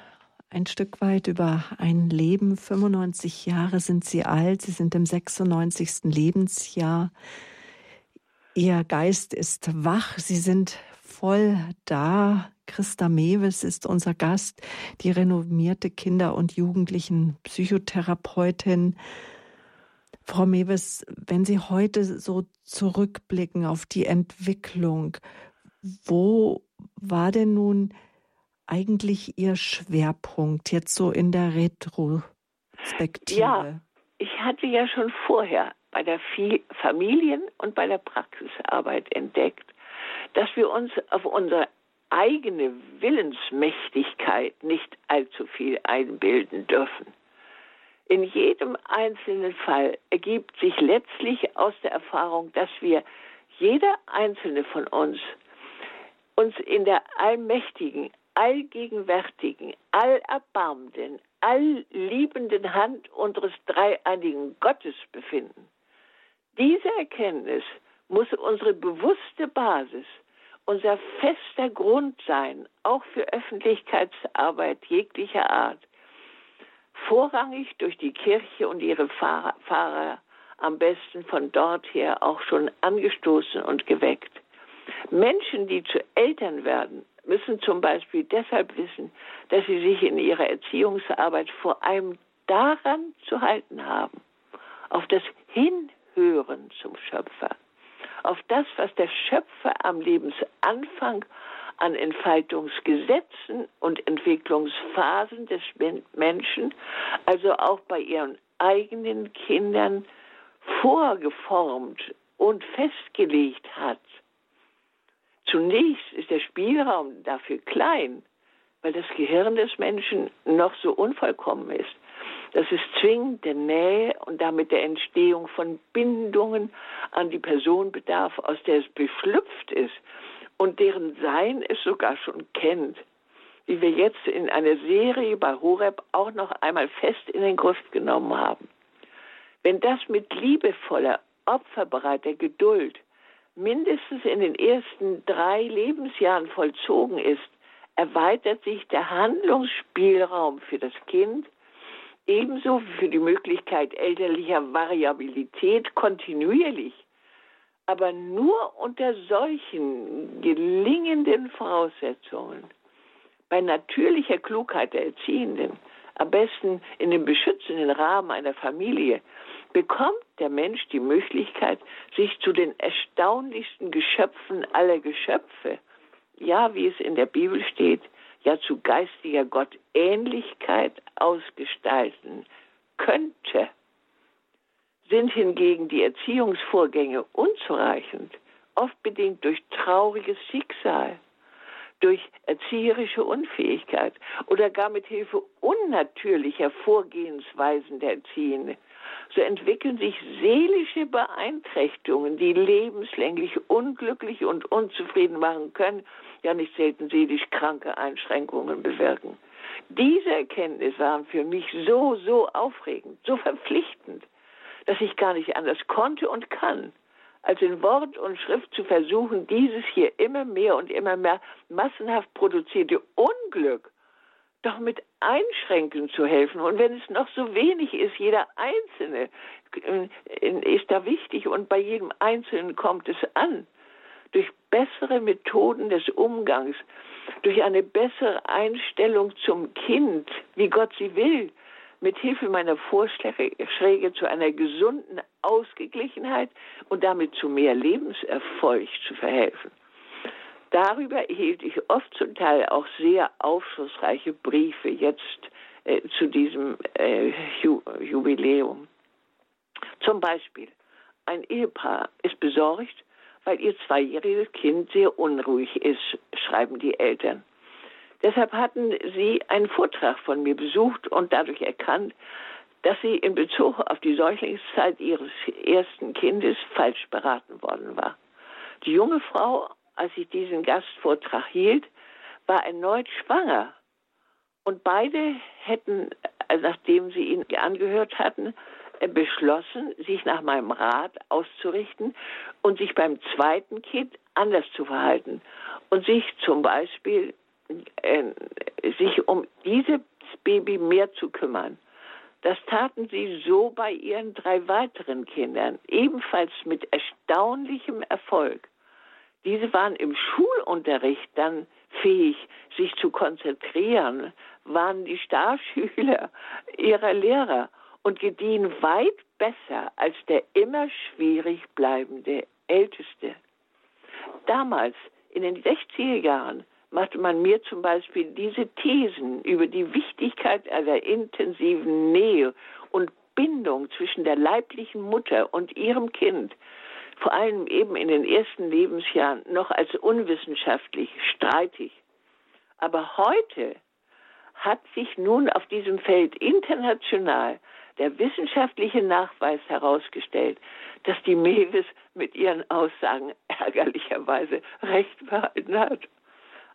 ein Stück weit über ein Leben. 95 Jahre sind Sie alt, Sie sind im 96. Lebensjahr. Ihr Geist ist wach, Sie sind voll da. Christa Mewes ist unser Gast, die renommierte Kinder- und Jugendlichen-Psychotherapeutin. Frau Mewes, wenn Sie heute so zurückblicken auf die Entwicklung, wo war denn nun eigentlich Ihr Schwerpunkt jetzt so in der Retrospektive? Ja, ich hatte ja schon vorher bei der Familien- und bei der Praxisarbeit entdeckt, dass wir uns auf unsere eigene Willensmächtigkeit nicht allzu viel einbilden dürfen. In jedem einzelnen Fall ergibt sich letztlich aus der Erfahrung, dass wir, jeder einzelne von uns, uns in der allmächtigen, allgegenwärtigen, allerbarmenden, allliebenden Hand unseres dreieinigen Gottes befinden. Diese Erkenntnis muss unsere bewusste Basis, unser fester Grund sein, auch für Öffentlichkeitsarbeit jeglicher Art, vorrangig durch die Kirche und ihre Pfarrer am besten von dort her auch schon angestoßen und geweckt. Menschen, die zu Eltern werden, müssen zum Beispiel deshalb wissen, dass sie sich in ihrer Erziehungsarbeit vor allem daran zu halten haben, auf das Hinhören zum Schöpfer, auf das, was der Schöpfer am Lebensanfang an Entfaltungsgesetzen und Entwicklungsphasen des Menschen, also auch bei ihren eigenen Kindern vorgeformt und festgelegt hat. Zunächst ist der Spielraum dafür klein, weil das Gehirn des Menschen noch so unvollkommen ist, dass es zwingend der Nähe und damit der Entstehung von Bindungen an die Person bedarf, aus der es beschlüpft ist und deren Sein es sogar schon kennt, wie wir jetzt in einer Serie bei Horeb auch noch einmal fest in den Griff genommen haben. Wenn das mit liebevoller, opferbereiter Geduld mindestens in den ersten drei Lebensjahren vollzogen ist, erweitert sich der Handlungsspielraum für das Kind, ebenso wie für die Möglichkeit elterlicher Variabilität kontinuierlich. Aber nur unter solchen gelingenden Voraussetzungen, bei natürlicher Klugheit der Erziehenden, am besten in dem beschützenden Rahmen einer Familie, bekommt der Mensch die Möglichkeit, sich zu den erstaunlichsten Geschöpfen aller Geschöpfe, ja, wie es in der Bibel steht, ja zu geistiger Gottähnlichkeit ausgestalten könnte. Sind hingegen die Erziehungsvorgänge unzureichend, oft bedingt durch trauriges Schicksal, durch erzieherische Unfähigkeit oder gar mit Hilfe unnatürlicher Vorgehensweisen der Erziehenden, so entwickeln sich seelische Beeinträchtigungen, die lebenslänglich unglücklich und unzufrieden machen können, ja nicht selten seelisch kranke Einschränkungen bewirken. Diese Erkenntnisse waren für mich so, so aufregend, so verpflichtend, dass ich gar nicht anders konnte und kann, als in Wort und Schrift zu versuchen, dieses hier immer mehr und immer mehr massenhaft produzierte Unglück doch mit Einschränken zu helfen. Und wenn es noch so wenig ist, jeder Einzelne äh, ist da wichtig und bei jedem Einzelnen kommt es an. Durch bessere Methoden des Umgangs, durch eine bessere Einstellung zum Kind, wie Gott sie will, mit Hilfe meiner Vorschläge zu einer gesunden Ausgeglichenheit und damit zu mehr Lebenserfolg zu verhelfen. Darüber erhielt ich oft zum Teil auch sehr aufschlussreiche Briefe jetzt äh, zu diesem äh, Ju Jubiläum. Zum Beispiel, ein Ehepaar ist besorgt, weil ihr zweijähriges Kind sehr unruhig ist, schreiben die Eltern. Deshalb hatten sie einen Vortrag von mir besucht und dadurch erkannt, dass sie in Bezug auf die Säuglingszeit ihres ersten Kindes falsch beraten worden war. Die junge Frau, als ich diesen Gastvortrag hielt, war erneut schwanger. Und beide hätten, nachdem sie ihn angehört hatten, beschlossen, sich nach meinem Rat auszurichten und sich beim zweiten Kind anders zu verhalten und sich zum Beispiel äh, sich um dieses Baby mehr zu kümmern. Das taten sie so bei ihren drei weiteren Kindern, ebenfalls mit erstaunlichem Erfolg. Diese waren im Schulunterricht dann fähig, sich zu konzentrieren, waren die Starschüler ihrer Lehrer und gediehen weit besser als der immer schwierig bleibende Älteste. Damals, in den 60er Jahren, machte man mir zum Beispiel diese Thesen über die Wichtigkeit einer intensiven Nähe und Bindung zwischen der leiblichen Mutter und ihrem Kind, vor allem eben in den ersten Lebensjahren, noch als unwissenschaftlich, streitig. Aber heute hat sich nun auf diesem Feld international der wissenschaftliche Nachweis herausgestellt, dass die Mewis mit ihren Aussagen ärgerlicherweise recht behalten hat.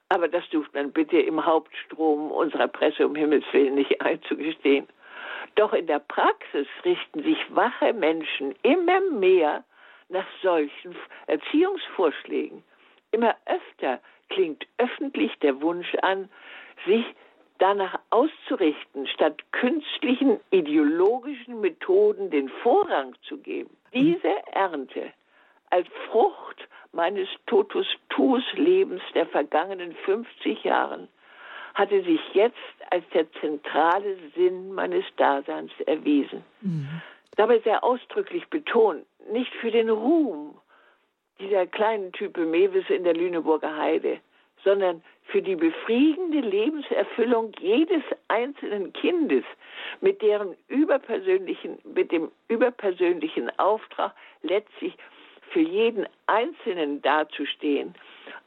Aber das sucht man bitte im Hauptstrom unserer Presse um Himmels Willen nicht einzugestehen. Doch in der Praxis richten sich wache Menschen immer mehr nach solchen Erziehungsvorschlägen. Immer öfter klingt öffentlich der Wunsch an, sich danach auszurichten, statt künstlichen ideologischen Methoden den Vorrang zu geben. Diese Ernte als Frucht meines Totus Tuus Lebens der vergangenen 50 Jahren hatte sich jetzt als der zentrale Sinn meines Daseins erwiesen. Mhm. Dabei sehr ausdrücklich betont, nicht für den Ruhm dieser kleinen Type Mewis in der Lüneburger Heide, sondern für die befriedigende Lebenserfüllung jedes einzelnen Kindes mit deren überpersönlichen, mit dem überpersönlichen Auftrag letztlich für jeden Einzelnen dazustehen.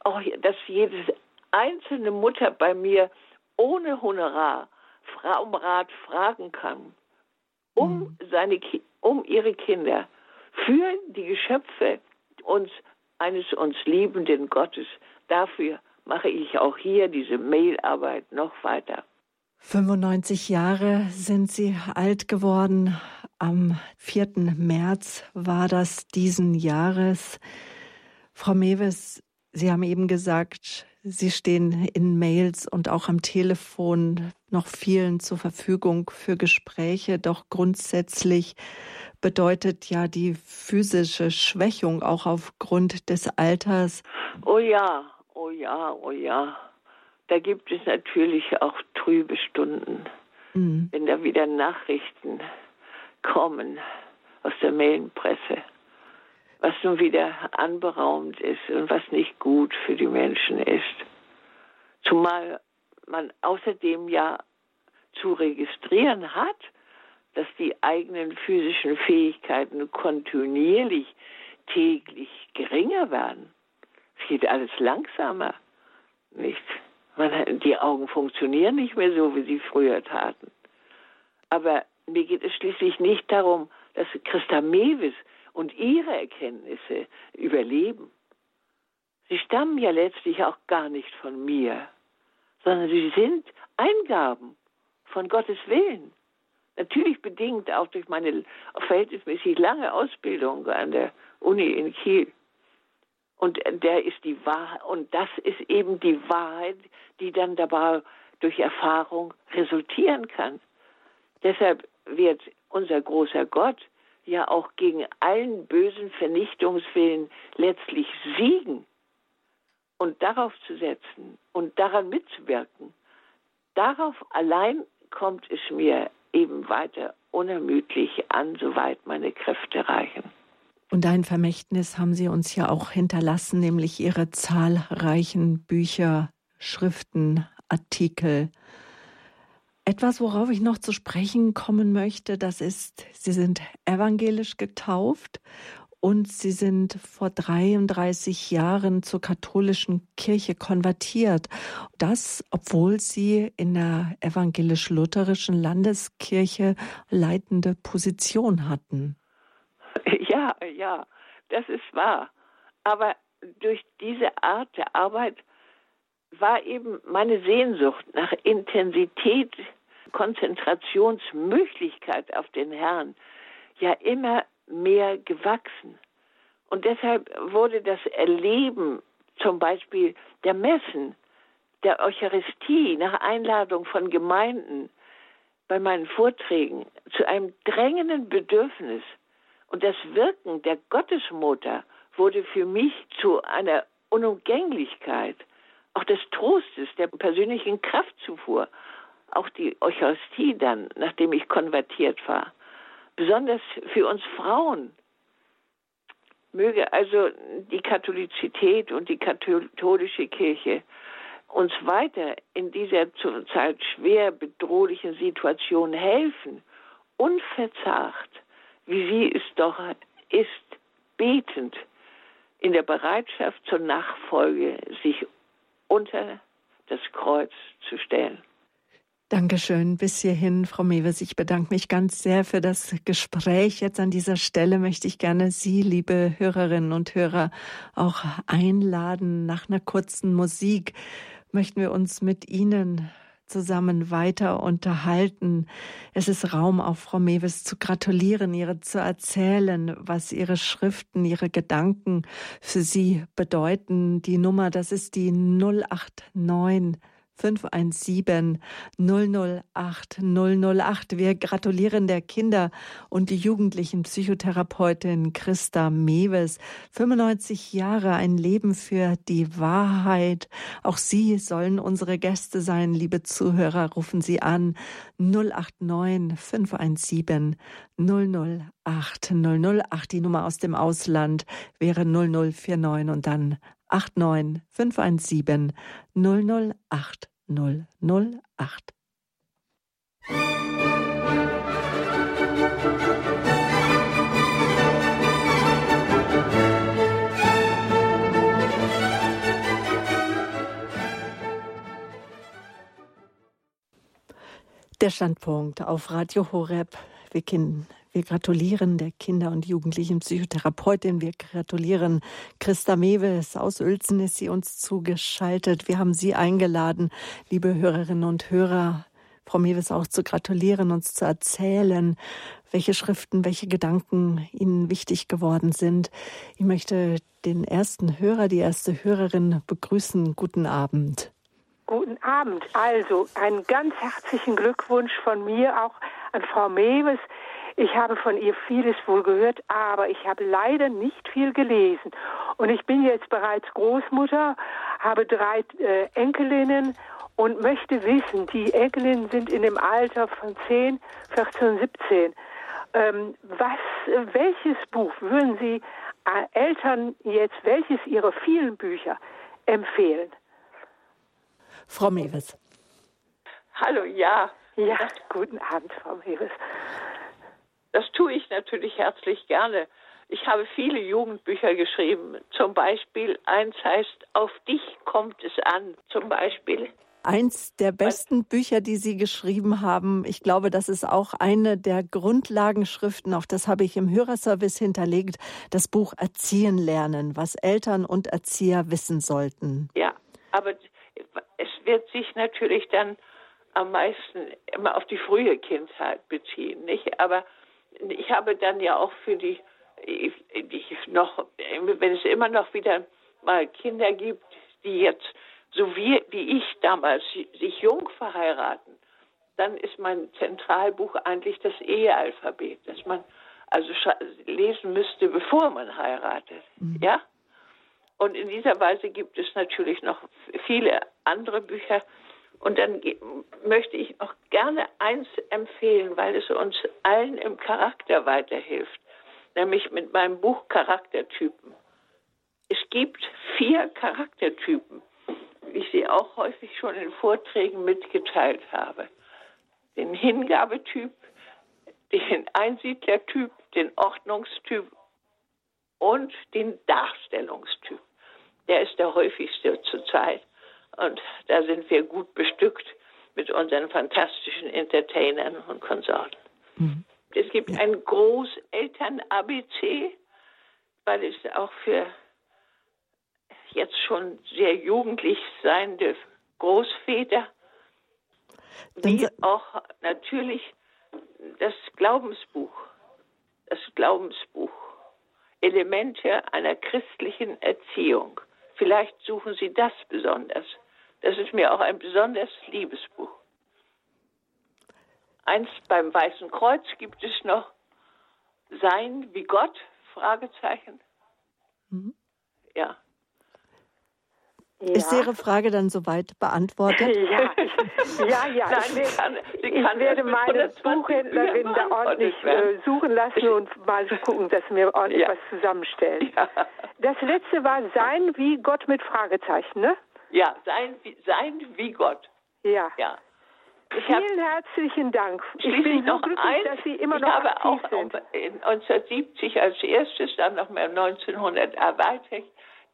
Auch, dass jedes einzelne Mutter bei mir ohne Honorar um Rat fragen kann, um, mhm. seine, um ihre Kinder, für die Geschöpfe uns, eines uns liebenden Gottes. Dafür mache ich auch hier diese Mailarbeit noch weiter. 95 Jahre sind Sie alt geworden. Am 4. März war das diesen Jahres. Frau Mewes, Sie haben eben gesagt, Sie stehen in Mails und auch am Telefon noch vielen zur Verfügung für Gespräche. Doch grundsätzlich bedeutet ja die physische Schwächung auch aufgrund des Alters. Oh ja, oh ja, oh ja. Da gibt es natürlich auch trübe Stunden, mhm. wenn da wieder Nachrichten kommen aus der Mailenpresse, was nun wieder anberaumt ist und was nicht gut für die Menschen ist. Zumal man außerdem ja zu registrieren hat, dass die eigenen physischen Fähigkeiten kontinuierlich täglich geringer werden. Es geht alles langsamer, nicht? Man, die Augen funktionieren nicht mehr so, wie sie früher taten. Aber mir geht es schließlich nicht darum, dass Christa Mewis und ihre Erkenntnisse überleben. Sie stammen ja letztlich auch gar nicht von mir, sondern sie sind Eingaben von Gottes Willen. Natürlich bedingt auch durch meine verhältnismäßig lange Ausbildung an der Uni in Kiel. Und der ist die Wahrheit, und das ist eben die Wahrheit, die dann dabei durch Erfahrung resultieren kann. Deshalb wird unser großer Gott ja auch gegen allen bösen Vernichtungswillen letztlich siegen. Und darauf zu setzen und daran mitzuwirken, darauf allein kommt es mir eben weiter unermüdlich an, soweit meine Kräfte reichen. Und ein Vermächtnis haben Sie uns ja auch hinterlassen, nämlich Ihre zahlreichen Bücher, Schriften, Artikel. Etwas, worauf ich noch zu sprechen kommen möchte, das ist, Sie sind evangelisch getauft und Sie sind vor 33 Jahren zur katholischen Kirche konvertiert. Das, obwohl Sie in der evangelisch-lutherischen Landeskirche leitende Position hatten. [LAUGHS] Ja, ja, das ist wahr. Aber durch diese Art der Arbeit war eben meine Sehnsucht nach Intensität, Konzentrationsmöglichkeit auf den Herrn ja immer mehr gewachsen. Und deshalb wurde das Erleben zum Beispiel der Messen, der Eucharistie nach Einladung von Gemeinden bei meinen Vorträgen zu einem drängenden Bedürfnis und das Wirken der Gottesmutter wurde für mich zu einer Unumgänglichkeit, auch des Trostes, der persönlichen Kraftzufuhr, auch die Eucharistie dann, nachdem ich konvertiert war. Besonders für uns Frauen möge also die Katholizität und die katholische Kirche uns weiter in dieser zurzeit schwer bedrohlichen Situation helfen, unverzagt wie sie es doch ist, betend in der Bereitschaft zur Nachfolge sich unter das Kreuz zu stellen. Dankeschön. Bis hierhin, Frau Mewes. Ich bedanke mich ganz sehr für das Gespräch. Jetzt an dieser Stelle möchte ich gerne Sie, liebe Hörerinnen und Hörer, auch einladen. Nach einer kurzen Musik möchten wir uns mit Ihnen zusammen weiter unterhalten. Es ist Raum, auch Frau Mewes zu gratulieren, ihr zu erzählen, was ihre Schriften, ihre Gedanken für sie bedeuten. Die Nummer, das ist die 089 517 008 008. Wir gratulieren der Kinder- und jugendlichen Psychotherapeutin Christa Mewes. 95 Jahre, ein Leben für die Wahrheit. Auch Sie sollen unsere Gäste sein, liebe Zuhörer. Rufen Sie an 089 517 008 008. Die Nummer aus dem Ausland wäre 0049 und dann 89 517 008 008. Der Standpunkt auf Radio Horeb. Wir kennen wir gratulieren der Kinder- und Jugendlichen Psychotherapeutin. Wir gratulieren Christa Mewes. Aus Uelzen ist sie uns zugeschaltet. Wir haben Sie eingeladen, liebe Hörerinnen und Hörer, Frau Mewes auch zu gratulieren, uns zu erzählen, welche Schriften, welche Gedanken Ihnen wichtig geworden sind. Ich möchte den ersten Hörer, die erste Hörerin begrüßen. Guten Abend. Guten Abend. Also einen ganz herzlichen Glückwunsch von mir auch an Frau Mewes. Ich habe von ihr vieles wohl gehört, aber ich habe leider nicht viel gelesen. Und ich bin jetzt bereits Großmutter, habe drei äh, Enkelinnen und möchte wissen, die Enkelinnen sind in dem Alter von 10, 14, 17. Ähm, was, welches Buch würden Sie äh, Eltern jetzt, welches Ihrer vielen Bücher empfehlen? Frau Mewes. Hallo, ja. Ja, guten Abend, Frau Mewes. Das tue ich natürlich herzlich gerne. Ich habe viele Jugendbücher geschrieben. Zum Beispiel eins heißt Auf dich kommt es an. Zum Beispiel. Eins der besten Bücher, die Sie geschrieben haben, ich glaube, das ist auch eine der Grundlagenschriften, auch das habe ich im Hörerservice hinterlegt, das Buch Erziehen lernen, was Eltern und Erzieher wissen sollten. Ja, aber es wird sich natürlich dann am meisten immer auf die frühe Kindheit beziehen, nicht? Aber ich habe dann ja auch für die, ich, ich noch, wenn es immer noch wieder mal Kinder gibt, die jetzt so wie, wie ich damals sich jung verheiraten, dann ist mein Zentralbuch eigentlich das Ehealphabet, das man also lesen müsste, bevor man heiratet. Mhm. Ja? Und in dieser Weise gibt es natürlich noch viele andere Bücher, und dann möchte ich noch gerne eins empfehlen, weil es uns allen im Charakter weiterhilft, nämlich mit meinem Buch Charaktertypen. Es gibt vier Charaktertypen, wie ich sie auch häufig schon in Vorträgen mitgeteilt habe. Den Hingabetyp, den Einsiedlertyp, den Ordnungstyp und den Darstellungstyp. Der ist der häufigste zurzeit. Und da sind wir gut bestückt mit unseren fantastischen Entertainern und Konsorten. Mhm. Es gibt ein Großeltern-ABC, weil es auch für jetzt schon sehr jugendlich seiende Großväter, wie auch natürlich das Glaubensbuch, das Glaubensbuch, Elemente einer christlichen Erziehung. Vielleicht suchen Sie das besonders. Das ist mir auch ein besonders liebes Buch. Eins beim Weißen Kreuz gibt es noch Sein wie Gott? Fragezeichen. Mhm. Ja. Ja. Ist Ihre Frage dann soweit beantwortet? Ja, ja, ja. Nein, ich, kann, ich, ich werde meine Buchhändlerin da ordentlich äh, suchen lassen und mal gucken, dass wir ordentlich ja. was zusammenstellen. Ja. Das letzte war Sein wie Gott mit Fragezeichen, ne? Ja, sein, sein wie Gott. Ja. ja. Ich Vielen herzlichen Dank. Ich bin so glücklich, ein, dass Sie immer noch ich habe auch sind. 1970 als erstes, dann noch mal 1900 erweitert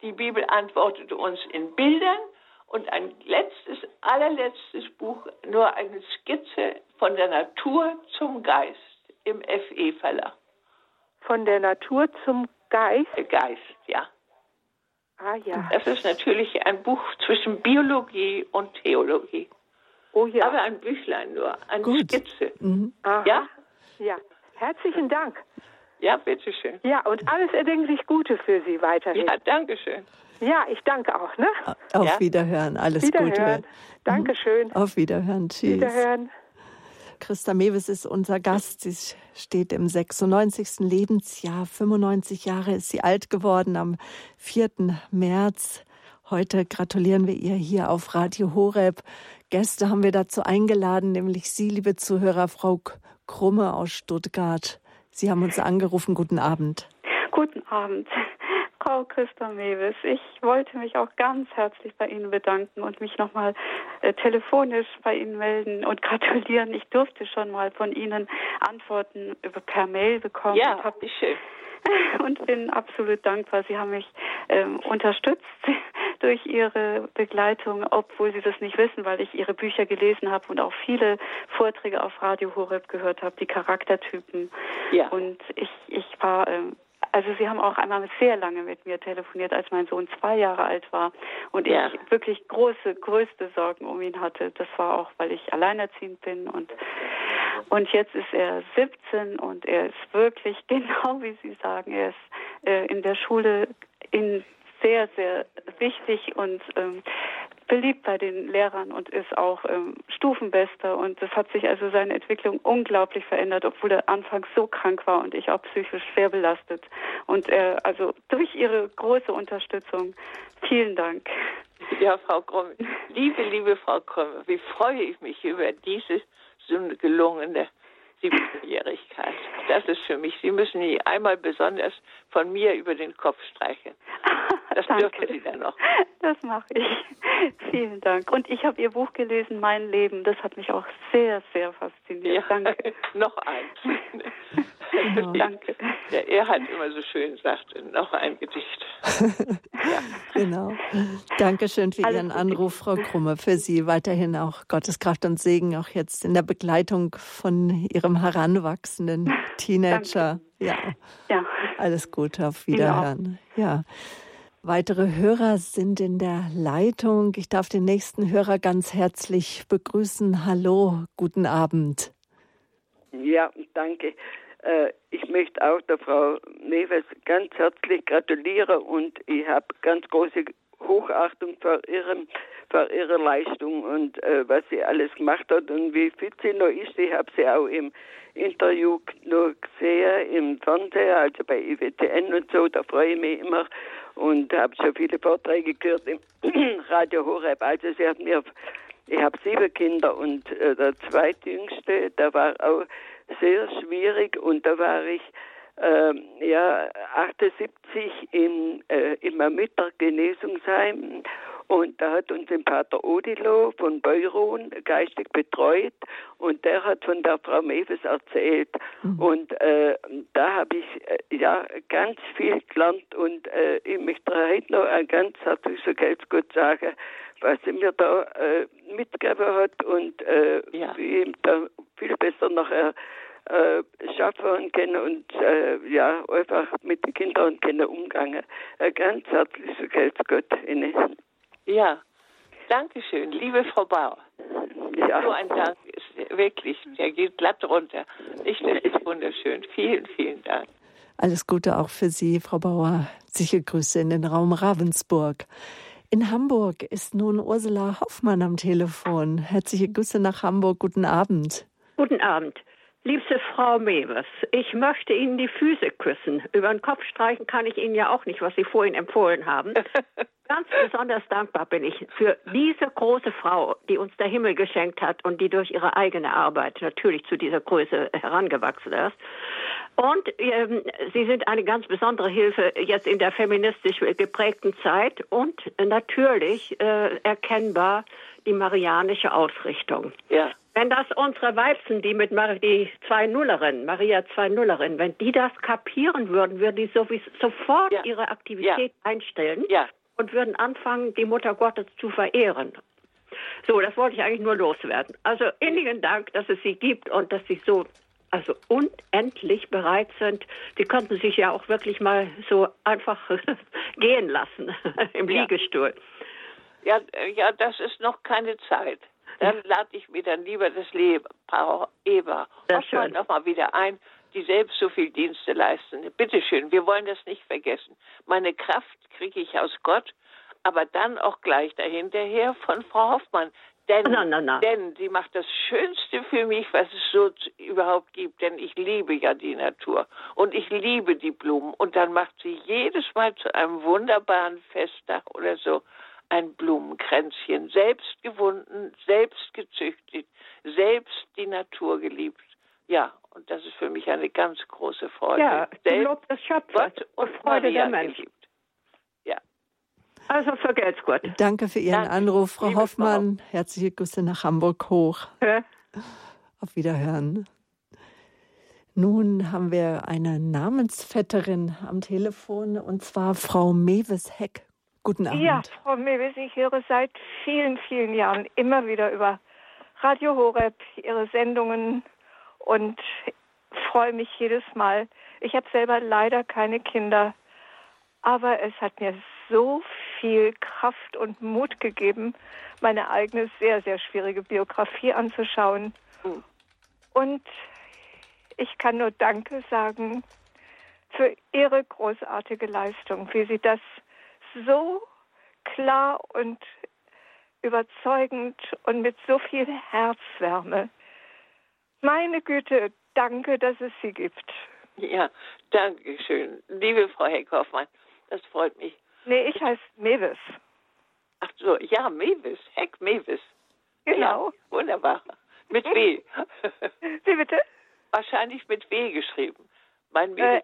die Bibel antwortet uns in Bildern und ein letztes, allerletztes Buch, nur eine Skizze von der Natur zum Geist im FE-Verlag. Von der Natur zum Geist? Geist, ja. Ah ja. Das ist natürlich ein Buch zwischen Biologie und Theologie. Oh ja. Aber ein Büchlein nur, eine Gut. Skizze. Mhm. Ja? Ja. Herzlichen Dank. Ja, bitteschön. Ja, und alles erdenklich Gute für Sie weiterhin. Ja, danke schön. Ja, ich danke auch. Ne? Auf Ja. Wiederhören, alles Wiederhören. Gute. Dankeschön. Auf Wiederhören, tschüss. Wiederhören. Christa Mewes ist unser Gast. Sie steht im 96. Lebensjahr. 95 Jahre ist sie alt geworden am 4. März. Heute gratulieren wir ihr hier auf Radio Horeb. Gäste haben wir dazu eingeladen, nämlich Sie, liebe Zuhörer, Frau Krumme aus Stuttgart. Sie haben uns angerufen. Guten Abend. Guten Abend, [LAUGHS] Frau Christa Mewes. Ich wollte mich auch ganz herzlich bei Ihnen bedanken und mich nochmal äh, telefonisch bei Ihnen melden und [LAUGHS] gratulieren. Ich durfte schon mal von Ihnen Antworten über, per Mail bekommen Ja, und, hab, wie schön. [LAUGHS] und bin absolut dankbar. Sie haben mich ähm, unterstützt [LAUGHS] durch Ihre Begleitung, obwohl Sie das nicht wissen, weil ich Ihre Bücher gelesen habe und auch viele Vorträge auf Radio Horeb gehört habe, die Charaktertypen. Ja. Und ich, ich war, ähm, also Sie haben auch einmal sehr lange mit mir telefoniert, als mein Sohn zwei Jahre alt war und Ja. ich wirklich große, größte Sorgen um ihn hatte. Das war auch, weil ich alleinerziehend bin und und jetzt ist er 17 und er ist wirklich [LAUGHS] genau wie Sie sagen, er ist äh, in der Schule in sehr, sehr wichtig und ähm, beliebt bei den Lehrern und ist auch ähm, Stufenbester und das hat sich also seine Entwicklung unglaublich verändert, obwohl er anfangs so krank war und ich auch psychisch schwer belastet. Und er, also durch Ihre große Unterstützung, vielen Dank. Ja, Frau Krumme. Liebe, liebe Frau Krumme, wie freue ich mich über diese so eine gelungene 17-Jährigkeit. Das ist für mich, Sie müssen die einmal besonders von mir über den Kopf streichen. [LAUGHS] Das dürfen Sie dann noch. Das mache ich. [LAUGHS] Vielen Dank. Und ich habe Ihr Buch gelesen, Mein Leben. Das hat mich auch sehr, sehr fasziniert. Danke. [LAUGHS] noch eins. Genau. [LAUGHS] Danke. Der Erhard immer so schön sagte, noch ein Gedicht. [LAUGHS] Genau. Dankeschön für Alles Ihren Gute. Anruf, Frau Krumme. Für Sie weiterhin auch Gottes Kraft und Segen, auch jetzt in der Begleitung von Ihrem heranwachsenden [LAUGHS] Teenager. Ja, Ja. alles Gute, auf. Wiederhören. Ja. Weitere Hörer sind in der Leitung. Ich darf den nächsten Hörer ganz herzlich begrüßen. Hallo, guten Abend. Ja, danke. Äh, Ich möchte auch der Frau Neves ganz herzlich gratulieren und ich habe ganz große Hochachtung vor, ihrem, vor ihrer Leistung und äh, was sie alles gemacht hat und wie fit sie noch ist. Ich habe sie auch im Interview nur gesehen, im Fernseher, also bei IWTN und so, da freue ich mich immer und habe schon viele Vorträge gehört im [CLEARS THROAT] Radio Horeb. Also sie hat mir ich habe sieben Kinder und äh, der zweitjüngste, der war auch sehr schwierig und da war ich ähm, ja 78 im äh, im Müttergenesungsheim und da hat uns den Pater Odilo von Beuron geistig betreut und der hat von der Frau Mewes erzählt und äh, da habe ich äh, ja ganz viel gelernt und äh, ich möchte heute noch ein ganz herzliches Gott sagen, was sie mir da äh, mitgegeben hat und äh, Ja. wie ich da viel besser nachher äh, schaffen können und äh, ja, einfach mit den Kindern können umgehen. Ein ganz herzliches Gott Ihnen. Ja, Dankeschön, liebe Frau Bauer. Ja. So ein Dank ist wirklich, der geht glatt runter. Ich, das ist wunderschön. Vielen, vielen Dank. Alles Gute auch für Sie, Frau Bauer. Sicher Grüße in den Raum Ravensburg. In Hamburg ist nun Ursula Hoffmann am Telefon. Herzliche Grüße nach Hamburg. Guten Abend. Guten Abend. Liebste Frau Mewes, ich möchte Ihnen die Füße küssen. Über den Kopf streichen kann ich Ihnen ja auch nicht, was Sie vorhin empfohlen haben. [LAUGHS] Ganz besonders dankbar bin ich für diese große Frau, die uns der Himmel geschenkt hat und die durch ihre eigene Arbeit natürlich zu dieser Größe herangewachsen ist. Und ähm, Sie sind eine ganz besondere Hilfe jetzt in der feministisch geprägten Zeit und natürlich äh, erkennbar die marianische Ausrichtung. Ja, Wenn das unsere Weibsen, die mit Mar die zwei Nullerinnen, Maria zwei Nullerinnen, wenn die das kapieren würden, würden die sofort Ja. ihre Aktivität einstellen ja, und würden anfangen, die Mutter Gottes zu verehren. So, das wollte ich eigentlich nur loswerden. Also innigen Dank, dass es sie gibt und dass sie so also unendlich bereit sind. Sie könnten sich ja auch wirklich mal so einfach [LAUGHS] gehen lassen [LAUGHS] im Ja. Liegestuhl. ja, äh, ja, das ist noch keine Zeit. Dann lade ich mir dann lieber das Leber, Frau Eber Sehr Hoffmann schön. noch mal wieder ein. die selbst so viel Dienste leisten. Bitte schön, wir wollen das nicht vergessen. Meine Kraft kriege ich aus Gott, aber dann auch gleich dahinterher von Frau Hoffmann. Denn, na, na, na. denn sie macht das Schönste für mich, was es so überhaupt gibt. Denn ich liebe ja die Natur und ich liebe die Blumen. Und dann macht sie jedes Mal zu einem wunderbaren Festtag oder so ein Blumenkränzchen, selbst gewunden, selbst gezüchtet, selbst die Natur geliebt. Ja, und das ist für mich eine ganz große Freude. Ja, selbst Lob des Schöpfers Gott und Freude Maria der Menschen. Ja, Also vergelt's Gott. Danke für Ihren Danke, Anruf, Frau liebe Hoffmann. Herzliche Grüße nach Hamburg hoch. Hä? Auf Wiederhören. Nun haben wir eine Namensvetterin am Telefon und zwar Frau Mewes Heck. Guten Abend. Ja, Frau Mewes, ich höre seit vielen, vielen Jahren immer wieder über Radio Horeb Ihre Sendungen und freue mich jedes Mal. Ich habe selber leider keine Kinder, aber es hat mir so viel Kraft und Mut gegeben, meine eigene sehr, sehr schwierige Biografie anzuschauen. Und ich kann nur Danke sagen für Ihre großartige Leistung, wie Sie das so klar und überzeugend und mit so viel Herzwärme. Meine Güte, danke, dass es Sie gibt. ja, danke schön. Liebe Frau Heckhoffmann, das freut mich. Nee, ich heiße Mewes. Ach so, ja, Mewis, Heck Mewis. Genau. Ja, wunderbar. Mit W. [LAUGHS] Wie bitte? Wahrscheinlich mit W geschrieben. Mein Äh,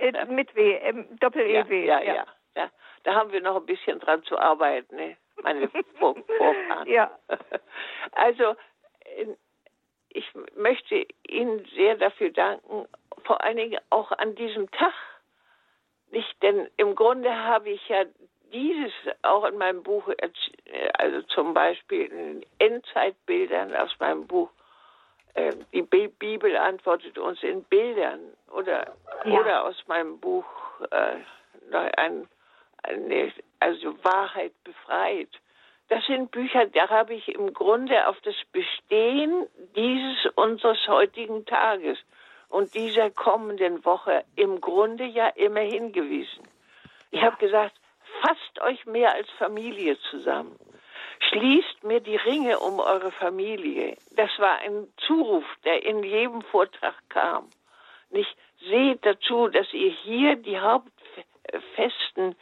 Mewis. äh, mit W, ähm, Doppel-E-W. ja, ja, ja, ja. Da haben wir noch ein bisschen dran zu arbeiten, ne? meine [LAUGHS] Vor Vorfahren. Ja. [LAUGHS] Also, äh, ich möchte Ihnen sehr dafür danken, vor allen Dingen auch an diesem Tag. Nicht, denn im Grunde habe ich ja dieses auch in meinem Buch, äh, also zum Beispiel in Endzeitbildern aus meinem Buch, äh, die Bi- Bibel antwortet uns in Bildern oder, Ja. oder aus meinem Buch äh, ein, eine, also Wahrheit befreit. Das sind Bücher, da habe ich im Grunde auf das Bestehen dieses unseres heutigen Tages und dieser kommenden Woche im Grunde ja immer hingewiesen. Ich habe gesagt, fasst euch mehr als Familie zusammen. Schließt mir die Ringe um eure Familie. Das war ein Zuruf, der in jedem Vortrag kam. Nicht seht dazu, dass ihr hier die hauptfesten äh,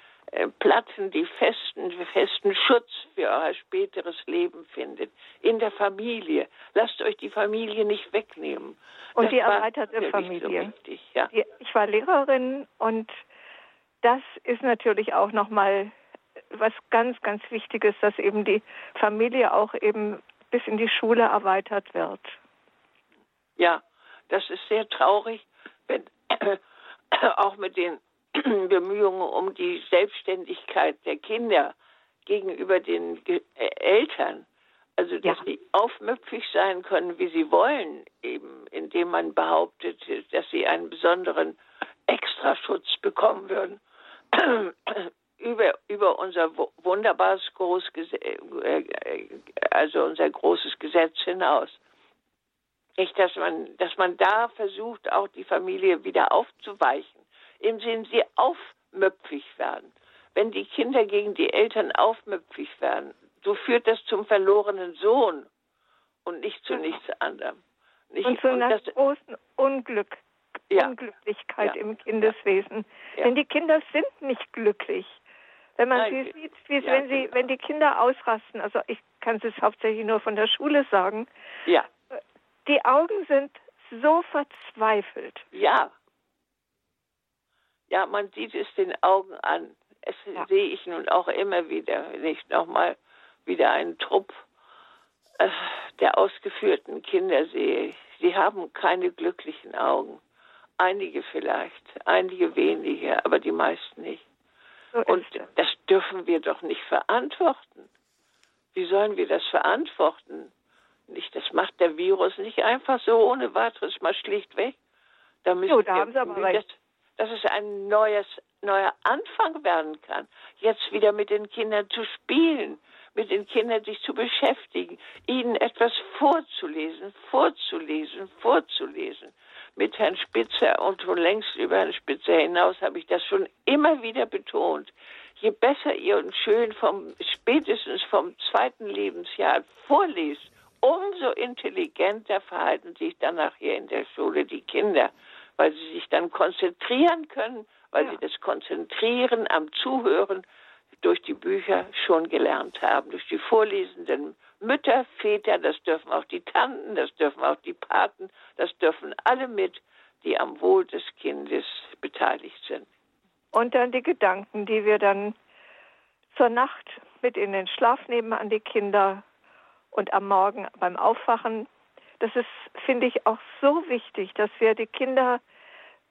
Platten, die festen, festen Schutz für euer späteres Leben findet. In der Familie. Lasst euch die Familie nicht wegnehmen. Und Das die erweiterte Familie. So wichtig, ja. Die- Ich war Lehrerin und das ist natürlich auch nochmal was ganz, ganz Wichtiges, dass eben die Familie auch eben bis in die Schule erweitert wird. Ja, das ist sehr traurig, wenn [CLEARS THROAT] auch mit den [CLEARS THROAT] Bemühungen um die Selbstständigkeit der Kinder gegenüber den äh, Eltern, also dass Ja. sie aufmüpfig sein können, wie sie wollen, eben indem man behauptet, dass sie einen besonderen Extraschutz bekommen würden. [CLEARS THROAT] Über über unser wu- wunderbares Großgesetz, also unser großes Gesetz hinaus. Nicht, dass man, dass man da versucht, auch die Familie wieder aufzuweichen, Sinn, sie aufmüpfig werden. Wenn die Kinder gegen die Eltern aufmüpfig werden, so führt das zum verlorenen Sohn und nicht zu nichts anderem. Nicht? Und zu einer das, großen Unglück, Ja. Unglücklichkeit Ja. im Kindeswesen. Ja. Denn die Kinder sind nicht glücklich. Wenn man Nein, sie sieht, wie, ja, wenn, sie, genau. wenn die Kinder ausrasten, also ich kann es hauptsächlich nur von der Schule sagen, ja, die Augen sind so verzweifelt. ja. Ja, man sieht es den Augen an. Es Ja. sehe ich nun auch immer wieder, wenn ich nochmal wieder einen Trupp äh, der ausgeführten Kinder sehe. Sie haben keine glücklichen Augen. Einige vielleicht, einige wenige, aber die meisten nicht. So Und es. das dürfen wir doch nicht verantworten. Wie sollen wir das verantworten? Nicht, das macht der Virus nicht einfach so ohne weiteres mal schlicht weg. Da müssen Jo, da wir haben Sie aber recht. Dass, es ein neues, neuer Anfang werden kann. Jetzt wieder mit den Kindern zu spielen, mit den Kindern sich zu beschäftigen, ihnen etwas vorzulesen, vorzulesen, vorzulesen. mit Herrn Spitzer und schon längst über Herrn Spitzer hinaus habe ich das schon immer wieder betont. Je besser ihr und schön vom spätestens vom zweiten Lebensjahr vorliest, umso intelligenter verhalten sich dann nachher in der Schule die Kinder, weil sie sich dann konzentrieren können, weil ja. sie das Konzentrieren am Zuhören durch die Bücher schon gelernt haben, durch die vorlesenden Mütter, Väter, das dürfen auch die Tanten, das dürfen auch die Paten, das dürfen alle mit, die am Wohl des Kindes beteiligt sind. Und dann die Gedanken, die wir dann zur Nacht mit in den Schlaf nehmen an die Kinder und am Morgen beim Aufwachen. Das ist, finde ich, auch so wichtig, dass wir die Kinder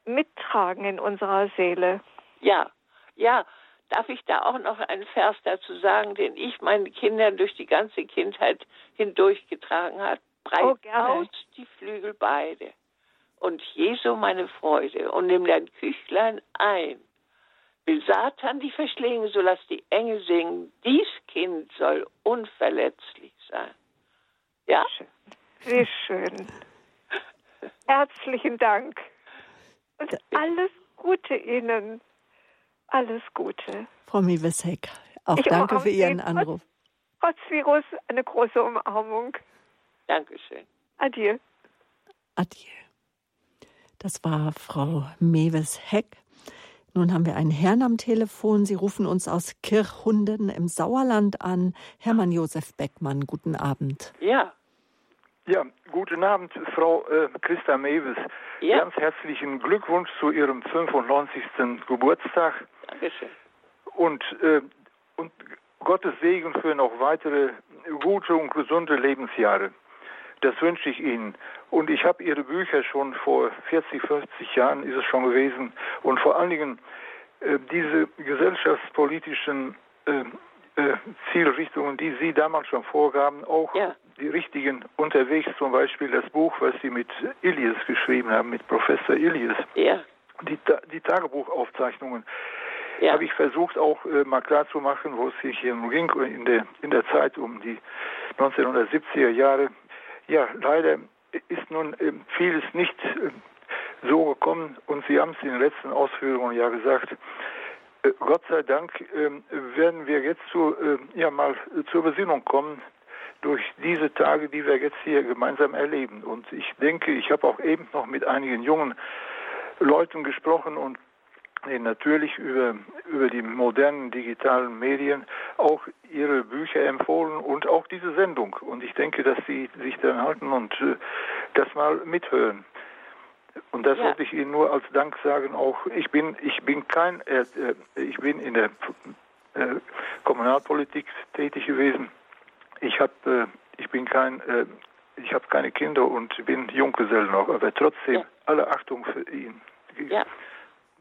mittragen in unserer Seele. Ja, ja, Darf ich da auch noch einen Vers dazu sagen, den ich meinen Kindern durch die ganze Kindheit hindurchgetragen habe? Breit oh, aus die Flügel beide und Jesu meine Freude und nimm dein Küchlein ein. Will Satan die verschlingen, so lass die Engel singen. Dies Kind soll unverletzlich sein. Ja? Wie schön. Herzlichen Dank. Und alles Gute Ihnen. Alles Gute. Frau Miwesek, auch ich danke für Ihren Anruf. Trotz, Virus eine große Umarmung. Dankeschön. Adieu. Adieu. Das war Frau Mewes Heck. Nun haben wir einen Herrn am Telefon. Sie rufen uns aus Kirchhunden im Sauerland an. Hermann Josef Beckmann, guten Abend. Ja. Ja, guten Abend, Frau äh, Christa Mewes. Ja. Ganz herzlichen Glückwunsch zu Ihrem 95. Geburtstag. Dankeschön. Und, äh, und Gottes Segen für noch weitere gute und gesunde Lebensjahre. Das wünsche ich Ihnen. Und ich habe Ihre Bücher schon vor 40, 50 Jahren ist es schon gewesen. Und vor allen Dingen äh, diese gesellschaftspolitischen äh, äh, Zielrichtungen, die Sie damals schon vorgaben, auch ja. Die richtigen unterwegs, zum Beispiel das Buch, was Sie mit Ilias geschrieben haben, mit Professor Ilias. Ja. Die, die Tagebuchaufzeichnungen ja. habe ich versucht auch äh, mal klarzumachen, wo es sich hier ging in der, in der Zeit um die 1970er Jahre. Ja, leider ist nun äh, vieles nicht äh, so gekommen und Sie haben es in den letzten Ausführungen ja gesagt. Äh, Gott sei Dank ähm, werden wir jetzt zu, äh, ja mal zur Besinnung kommen durch diese Tage, die wir jetzt hier gemeinsam erleben. Und ich denke, ich habe auch eben noch mit einigen jungen Leuten gesprochen und natürlich über, über die modernen digitalen Medien auch ihre Bücher empfohlen und auch diese Sendung. Und ich denke, dass sie sich dann halten und äh, das mal mithören. Und das ja. wollte ich Ihnen nur als Dank sagen. Auch ich bin, ich bin kein, äh, äh ich bin in der äh, Kommunalpolitik tätig gewesen. Ich habe, äh, ich bin kein, äh, ich habe keine Kinder und bin Junggeselle noch, aber trotzdem ja. alle Achtung für ihn. Ja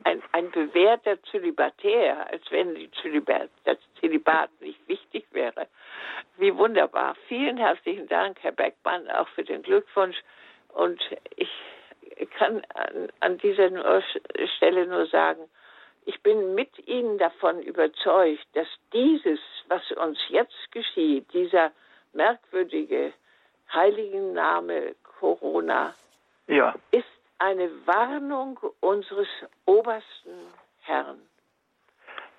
ein, ein bewährter Zölibatär, als wenn die Zölibat, das Zölibat nicht wichtig wäre. Wie wunderbar. Vielen herzlichen Dank, Herr Beckmann, auch für den Glückwunsch. Und ich kann an, an dieser Stelle nur sagen, ich bin mit Ihnen davon überzeugt, dass dieses, was uns jetzt geschieht, dieser merkwürdige Heiligen Corona, ja. ist eine Warnung unseres obersten Herrn.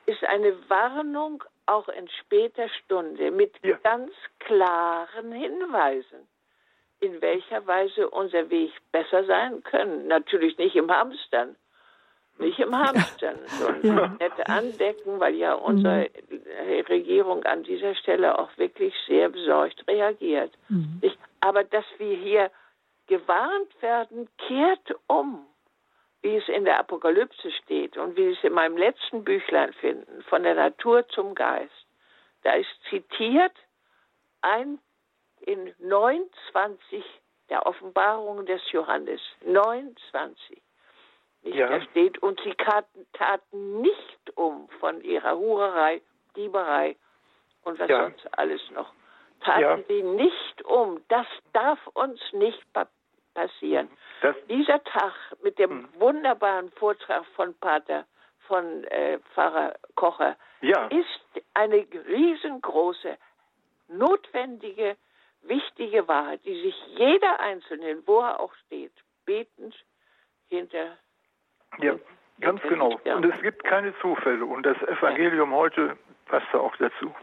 Ist eine Warnung auch in später Stunde mit ja. ganz klaren Hinweisen, in welcher Weise unser Weg besser sein können. Natürlich nicht im Hamstern, nicht im Hamstern, sondern [LAUGHS] ja. nette Andecken, weil ja unsere mhm. Regierung an dieser Stelle auch wirklich sehr besorgt reagiert. Mhm. Ich, aber dass wir hier gewarnt werden, kehrt um, wie es in der Apokalypse steht und wie es in meinem letzten Büchlein finden, von der Natur zum Geist. Da ist zitiert ein in 29 der Offenbarungen des Johannes, 29. Ja. Da steht, und sie taten nicht um von ihrer Hurerei, Dieberei und was ja. sonst alles noch taten ja. sie nicht um. Das darf uns nicht passieren. Das Dieser Tag mit dem hm. wunderbaren Vortrag von Pater, von äh, Pfarrer Kocher, ja. ist eine riesengroße, notwendige, wichtige Wahrheit, die sich jeder Einzelne, wo er auch steht, betend hinter. Ja, ganz genau. Ja. Und es gibt keine Zufälle. Und das Evangelium ja. heute passt da auch dazu.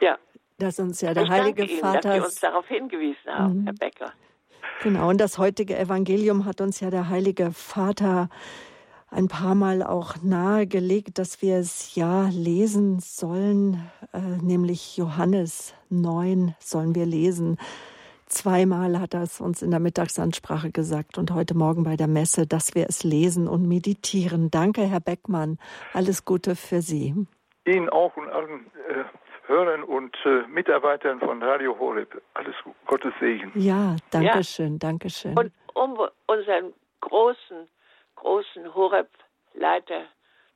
Ja. Dass uns ja der ich Heilige Ihnen, Vater. Dass Sie uns darauf hingewiesen haben, mhm. Herr Becker. Genau, und das heutige Evangelium hat uns ja der Heilige Vater ein paar Mal auch nahegelegt, dass wir es ja lesen sollen, äh, nämlich Johannes 9 sollen wir lesen. Zweimal hat er es uns in der Mittagsansprache gesagt und heute Morgen bei der Messe, dass wir es lesen und meditieren. Danke, Herr Beckmann. Alles Gute für Sie. Ihnen auch und allen äh, Hörern und äh, Mitarbeitern von Radio Horeb. Alles Gottes Segen. Ja, danke schön, danke schön. Und um unseren großen großen Horeb-Leiter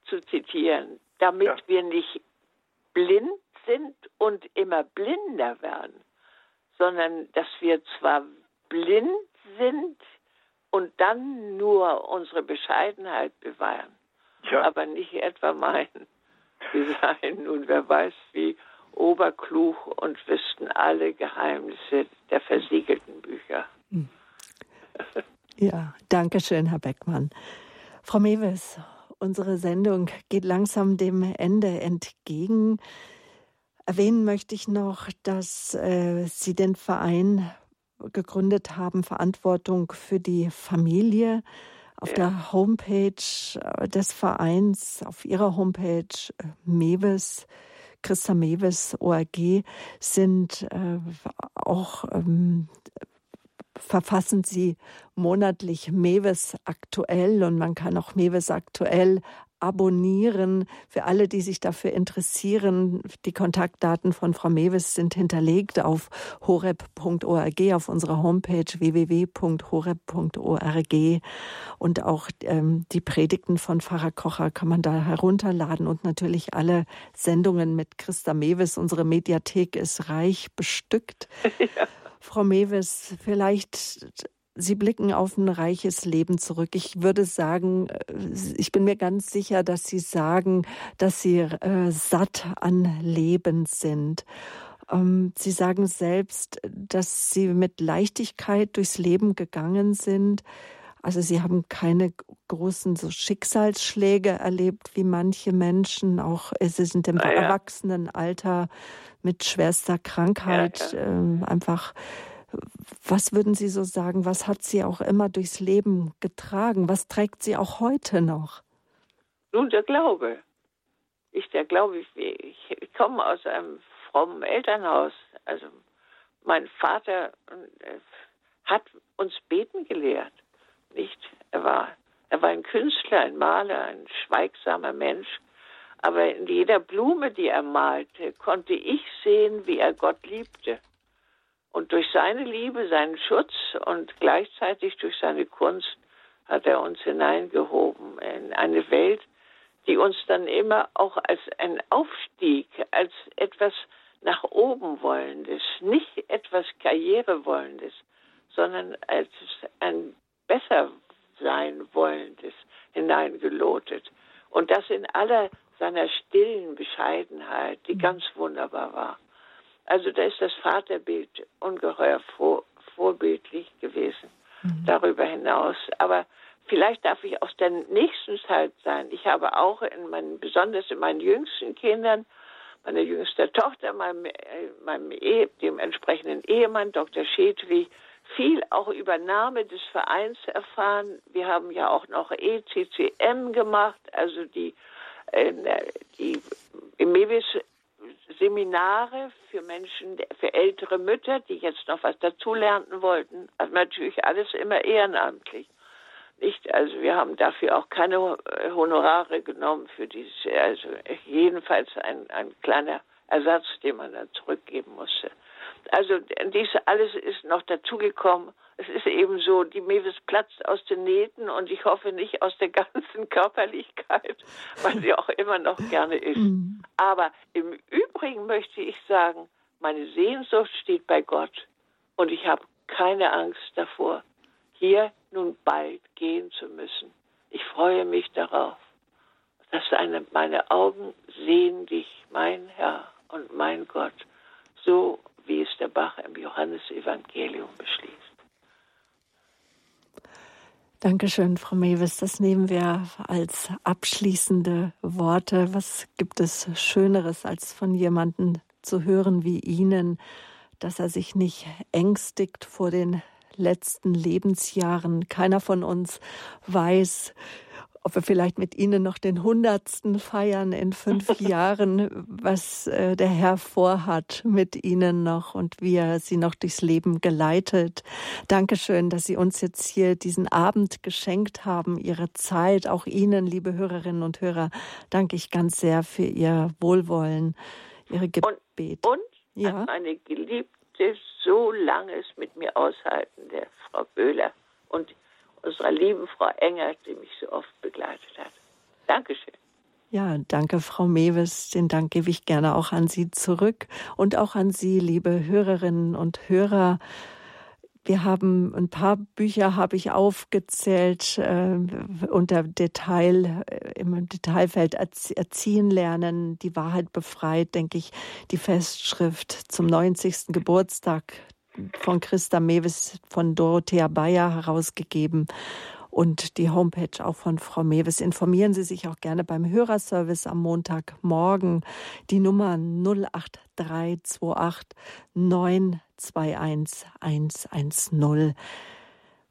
zu zitieren, damit ja. wir nicht blind sind und immer blinder werden, sondern dass wir zwar blind sind und dann nur unsere Bescheidenheit bewahren, ja. aber nicht etwa meinen, wir [LAUGHS] seien nun wer weiß wie oberklug und wüssten alle Geheimnisse der versiegelten Bücher. Ja, danke schön, Herr Beckmann. Frau Mewes, unsere Sendung geht langsam dem Ende entgegen. Erwähnen möchte ich noch, dass äh, Sie den Verein gegründet haben, Verantwortung für die Familie. Auf ja. der Homepage äh, des Vereins, auf Ihrer Homepage äh, Mewes, Christa Mewes ORG, sind äh, auch ähm, verfassen Sie monatlich Mewes aktuell und man kann auch Mewes aktuell abonnieren. Für alle, die sich dafür interessieren, die Kontaktdaten von Frau Mewes sind hinterlegt auf horeb.org, auf unserer Homepage www.horeb.org. Und auch ähm, die Predigten von Pfarrer Kocher kann man da herunterladen und natürlich alle Sendungen mit Christa Mewes. Unsere Mediathek ist reich bestückt. [LAUGHS] Ja. Frau Mewes, vielleicht Sie blicken auf ein reiches Leben zurück. Ich würde sagen, äh, ich bin mir ganz sicher, dass Sie sagen, dass Sie äh, satt an Leben sind. Ähm, Sie sagen selbst, dass Sie mit Leichtigkeit durchs Leben gegangen sind. Also Sie haben keine großen so Schicksalsschläge erlebt wie manche Menschen. Auch Sie sind im ah, ja. Erwachsenenalter mit schwerster Krankheit ja, ja. Äh, einfach. Was würden Sie so sagen? Was hat Sie auch immer durchs Leben getragen? Was trägt Sie auch heute noch? Nun, der Glaube. Ich, der Glaube, ich, ich komme aus einem frommen Elternhaus. Also mein Vater äh, hat uns beten gelehrt. Nicht? Er war, er war ein Künstler, ein Maler, ein schweigsamer Mench. Aber in jeder Blume, die er malte, konnte ich sehen, wie er Gott liebte. Und durch seine Liebe, seinen Schutz und gleichzeitig durch seine Kunst hat er uns hineingehoben in eine Welt, die uns dann immer auch als ein Aufstieg, als etwas nach oben wollendes, nicht etwas Karriere wollendes, sondern als ein besser sein wollendes hineingelotet. Und das in aller seiner stillen Bescheidenheit, die mhm. ganz wunderbar war. Also da ist das Vaterbild ungeheuer vor, vorbildlich gewesen mhm. darüber hinaus. Aber vielleicht darf ich aus der nächsten Zeit sein. Ich habe auch in meinen, besonders in meinen jüngsten Kindern, meiner jüngsten Tochter, meinem, äh, meinem Ehe, dem entsprechenden Ehemann, Dr. Schädwig, viel auch über Name des Vereins erfahren. Wir haben ja auch noch ECCM gemacht, also die die Mewis Seminare für Menschen, für ältere Mütter, die jetzt noch was dazulernen wollten. Also natürlich alles immer ehrenamtlich. Nicht, also wir haben dafür auch keine Honorare genommen für dieses, also jedenfalls ein, ein kleiner Ersatz, den man dann zurückgeben musste. Also dies alles ist noch dazugekommen es ist eben so, die Mewis platzt aus den Nähten und ich hoffe nicht aus der [LAUGHS] ganzen Körperlichkeit, weil sie auch immer noch gerne ist. Mhm. Aber im Übrigen möchte ich sagen, meine Sehnsucht steht bei Gott und ich habe keine Angst davor, hier nun bald gehen zu müssen. Ich freue mich darauf, dass eine, meine Augen sehen dich, mein Herr und mein Gott, so wie es der Bach im Johannesevangelium beschließt. Dankeschön, Frau Mewes. Das nehmen wir als abschließende Worte. Was gibt es Schöneres, als von jemandem zu hören wie Ihnen, dass er sich nicht ängstigt vor den letzten Lebensjahren. Keiner von uns weiß, ob wir vielleicht mit Ihnen noch den Hundertsten feiern in fünf [LAUGHS] Jahren, was äh, der Herr vorhat mit Ihnen noch und wie er Sie noch durchs Leben geleitet. Dankeschön, dass Sie uns jetzt hier diesen Abend geschenkt haben, Ihre Zeit. Auch Ihnen, liebe Hörerinnen und Hörer, danke ich ganz sehr für Ihr Wohlwollen, Ihre Gebet. Und, und ja? meine Geliebte so langes mit mir aushalten, der Frau Böhler. Und unserer lieben Frau Enger, die mich so oft begleitet hat. Dankeschön. Ja, danke, Frau Mewes. Den Dank gebe ich gerne auch an Sie zurück und auch an Sie, liebe Hörerinnen und Hörer. Wir haben ein paar Bücher habe ich aufgezählt äh, unter Detail äh, im Detailfeld Erziehen lernen, die Wahrheit befreit, denke ich, die Festschrift zum 90. Geburtstag von Christa Mewes von Dorothea Bayer herausgegeben und die Homepage auch von Frau Mewes. Informieren Sie sich auch gerne beim Hörerservice am Montagmorgen. Die Nummer 08328 921 110.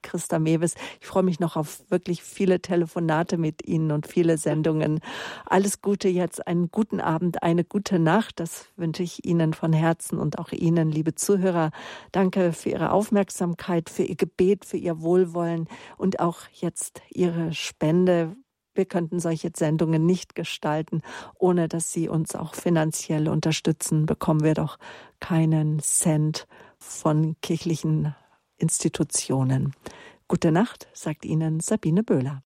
Christa Mewes. Ich freue mich noch auf wirklich viele Telefonate mit Ihnen und viele Sendungen. Alles Gute jetzt, einen guten Abend, eine gute Nacht. Das wünsche ich Ihnen von Herzen und auch Ihnen, liebe Zuhörer. Danke für Ihre Aufmerksamkeit, für Ihr Gebet, für Ihr Wohlwollen und auch jetzt Ihre Spende. Wir könnten solche Sendungen nicht gestalten, ohne dass Sie uns auch finanziell unterstützen. Bekommen wir doch keinen Cent von kirchlichen Institutionen. Gute Nacht, sagt Ihnen Sabine Böhler.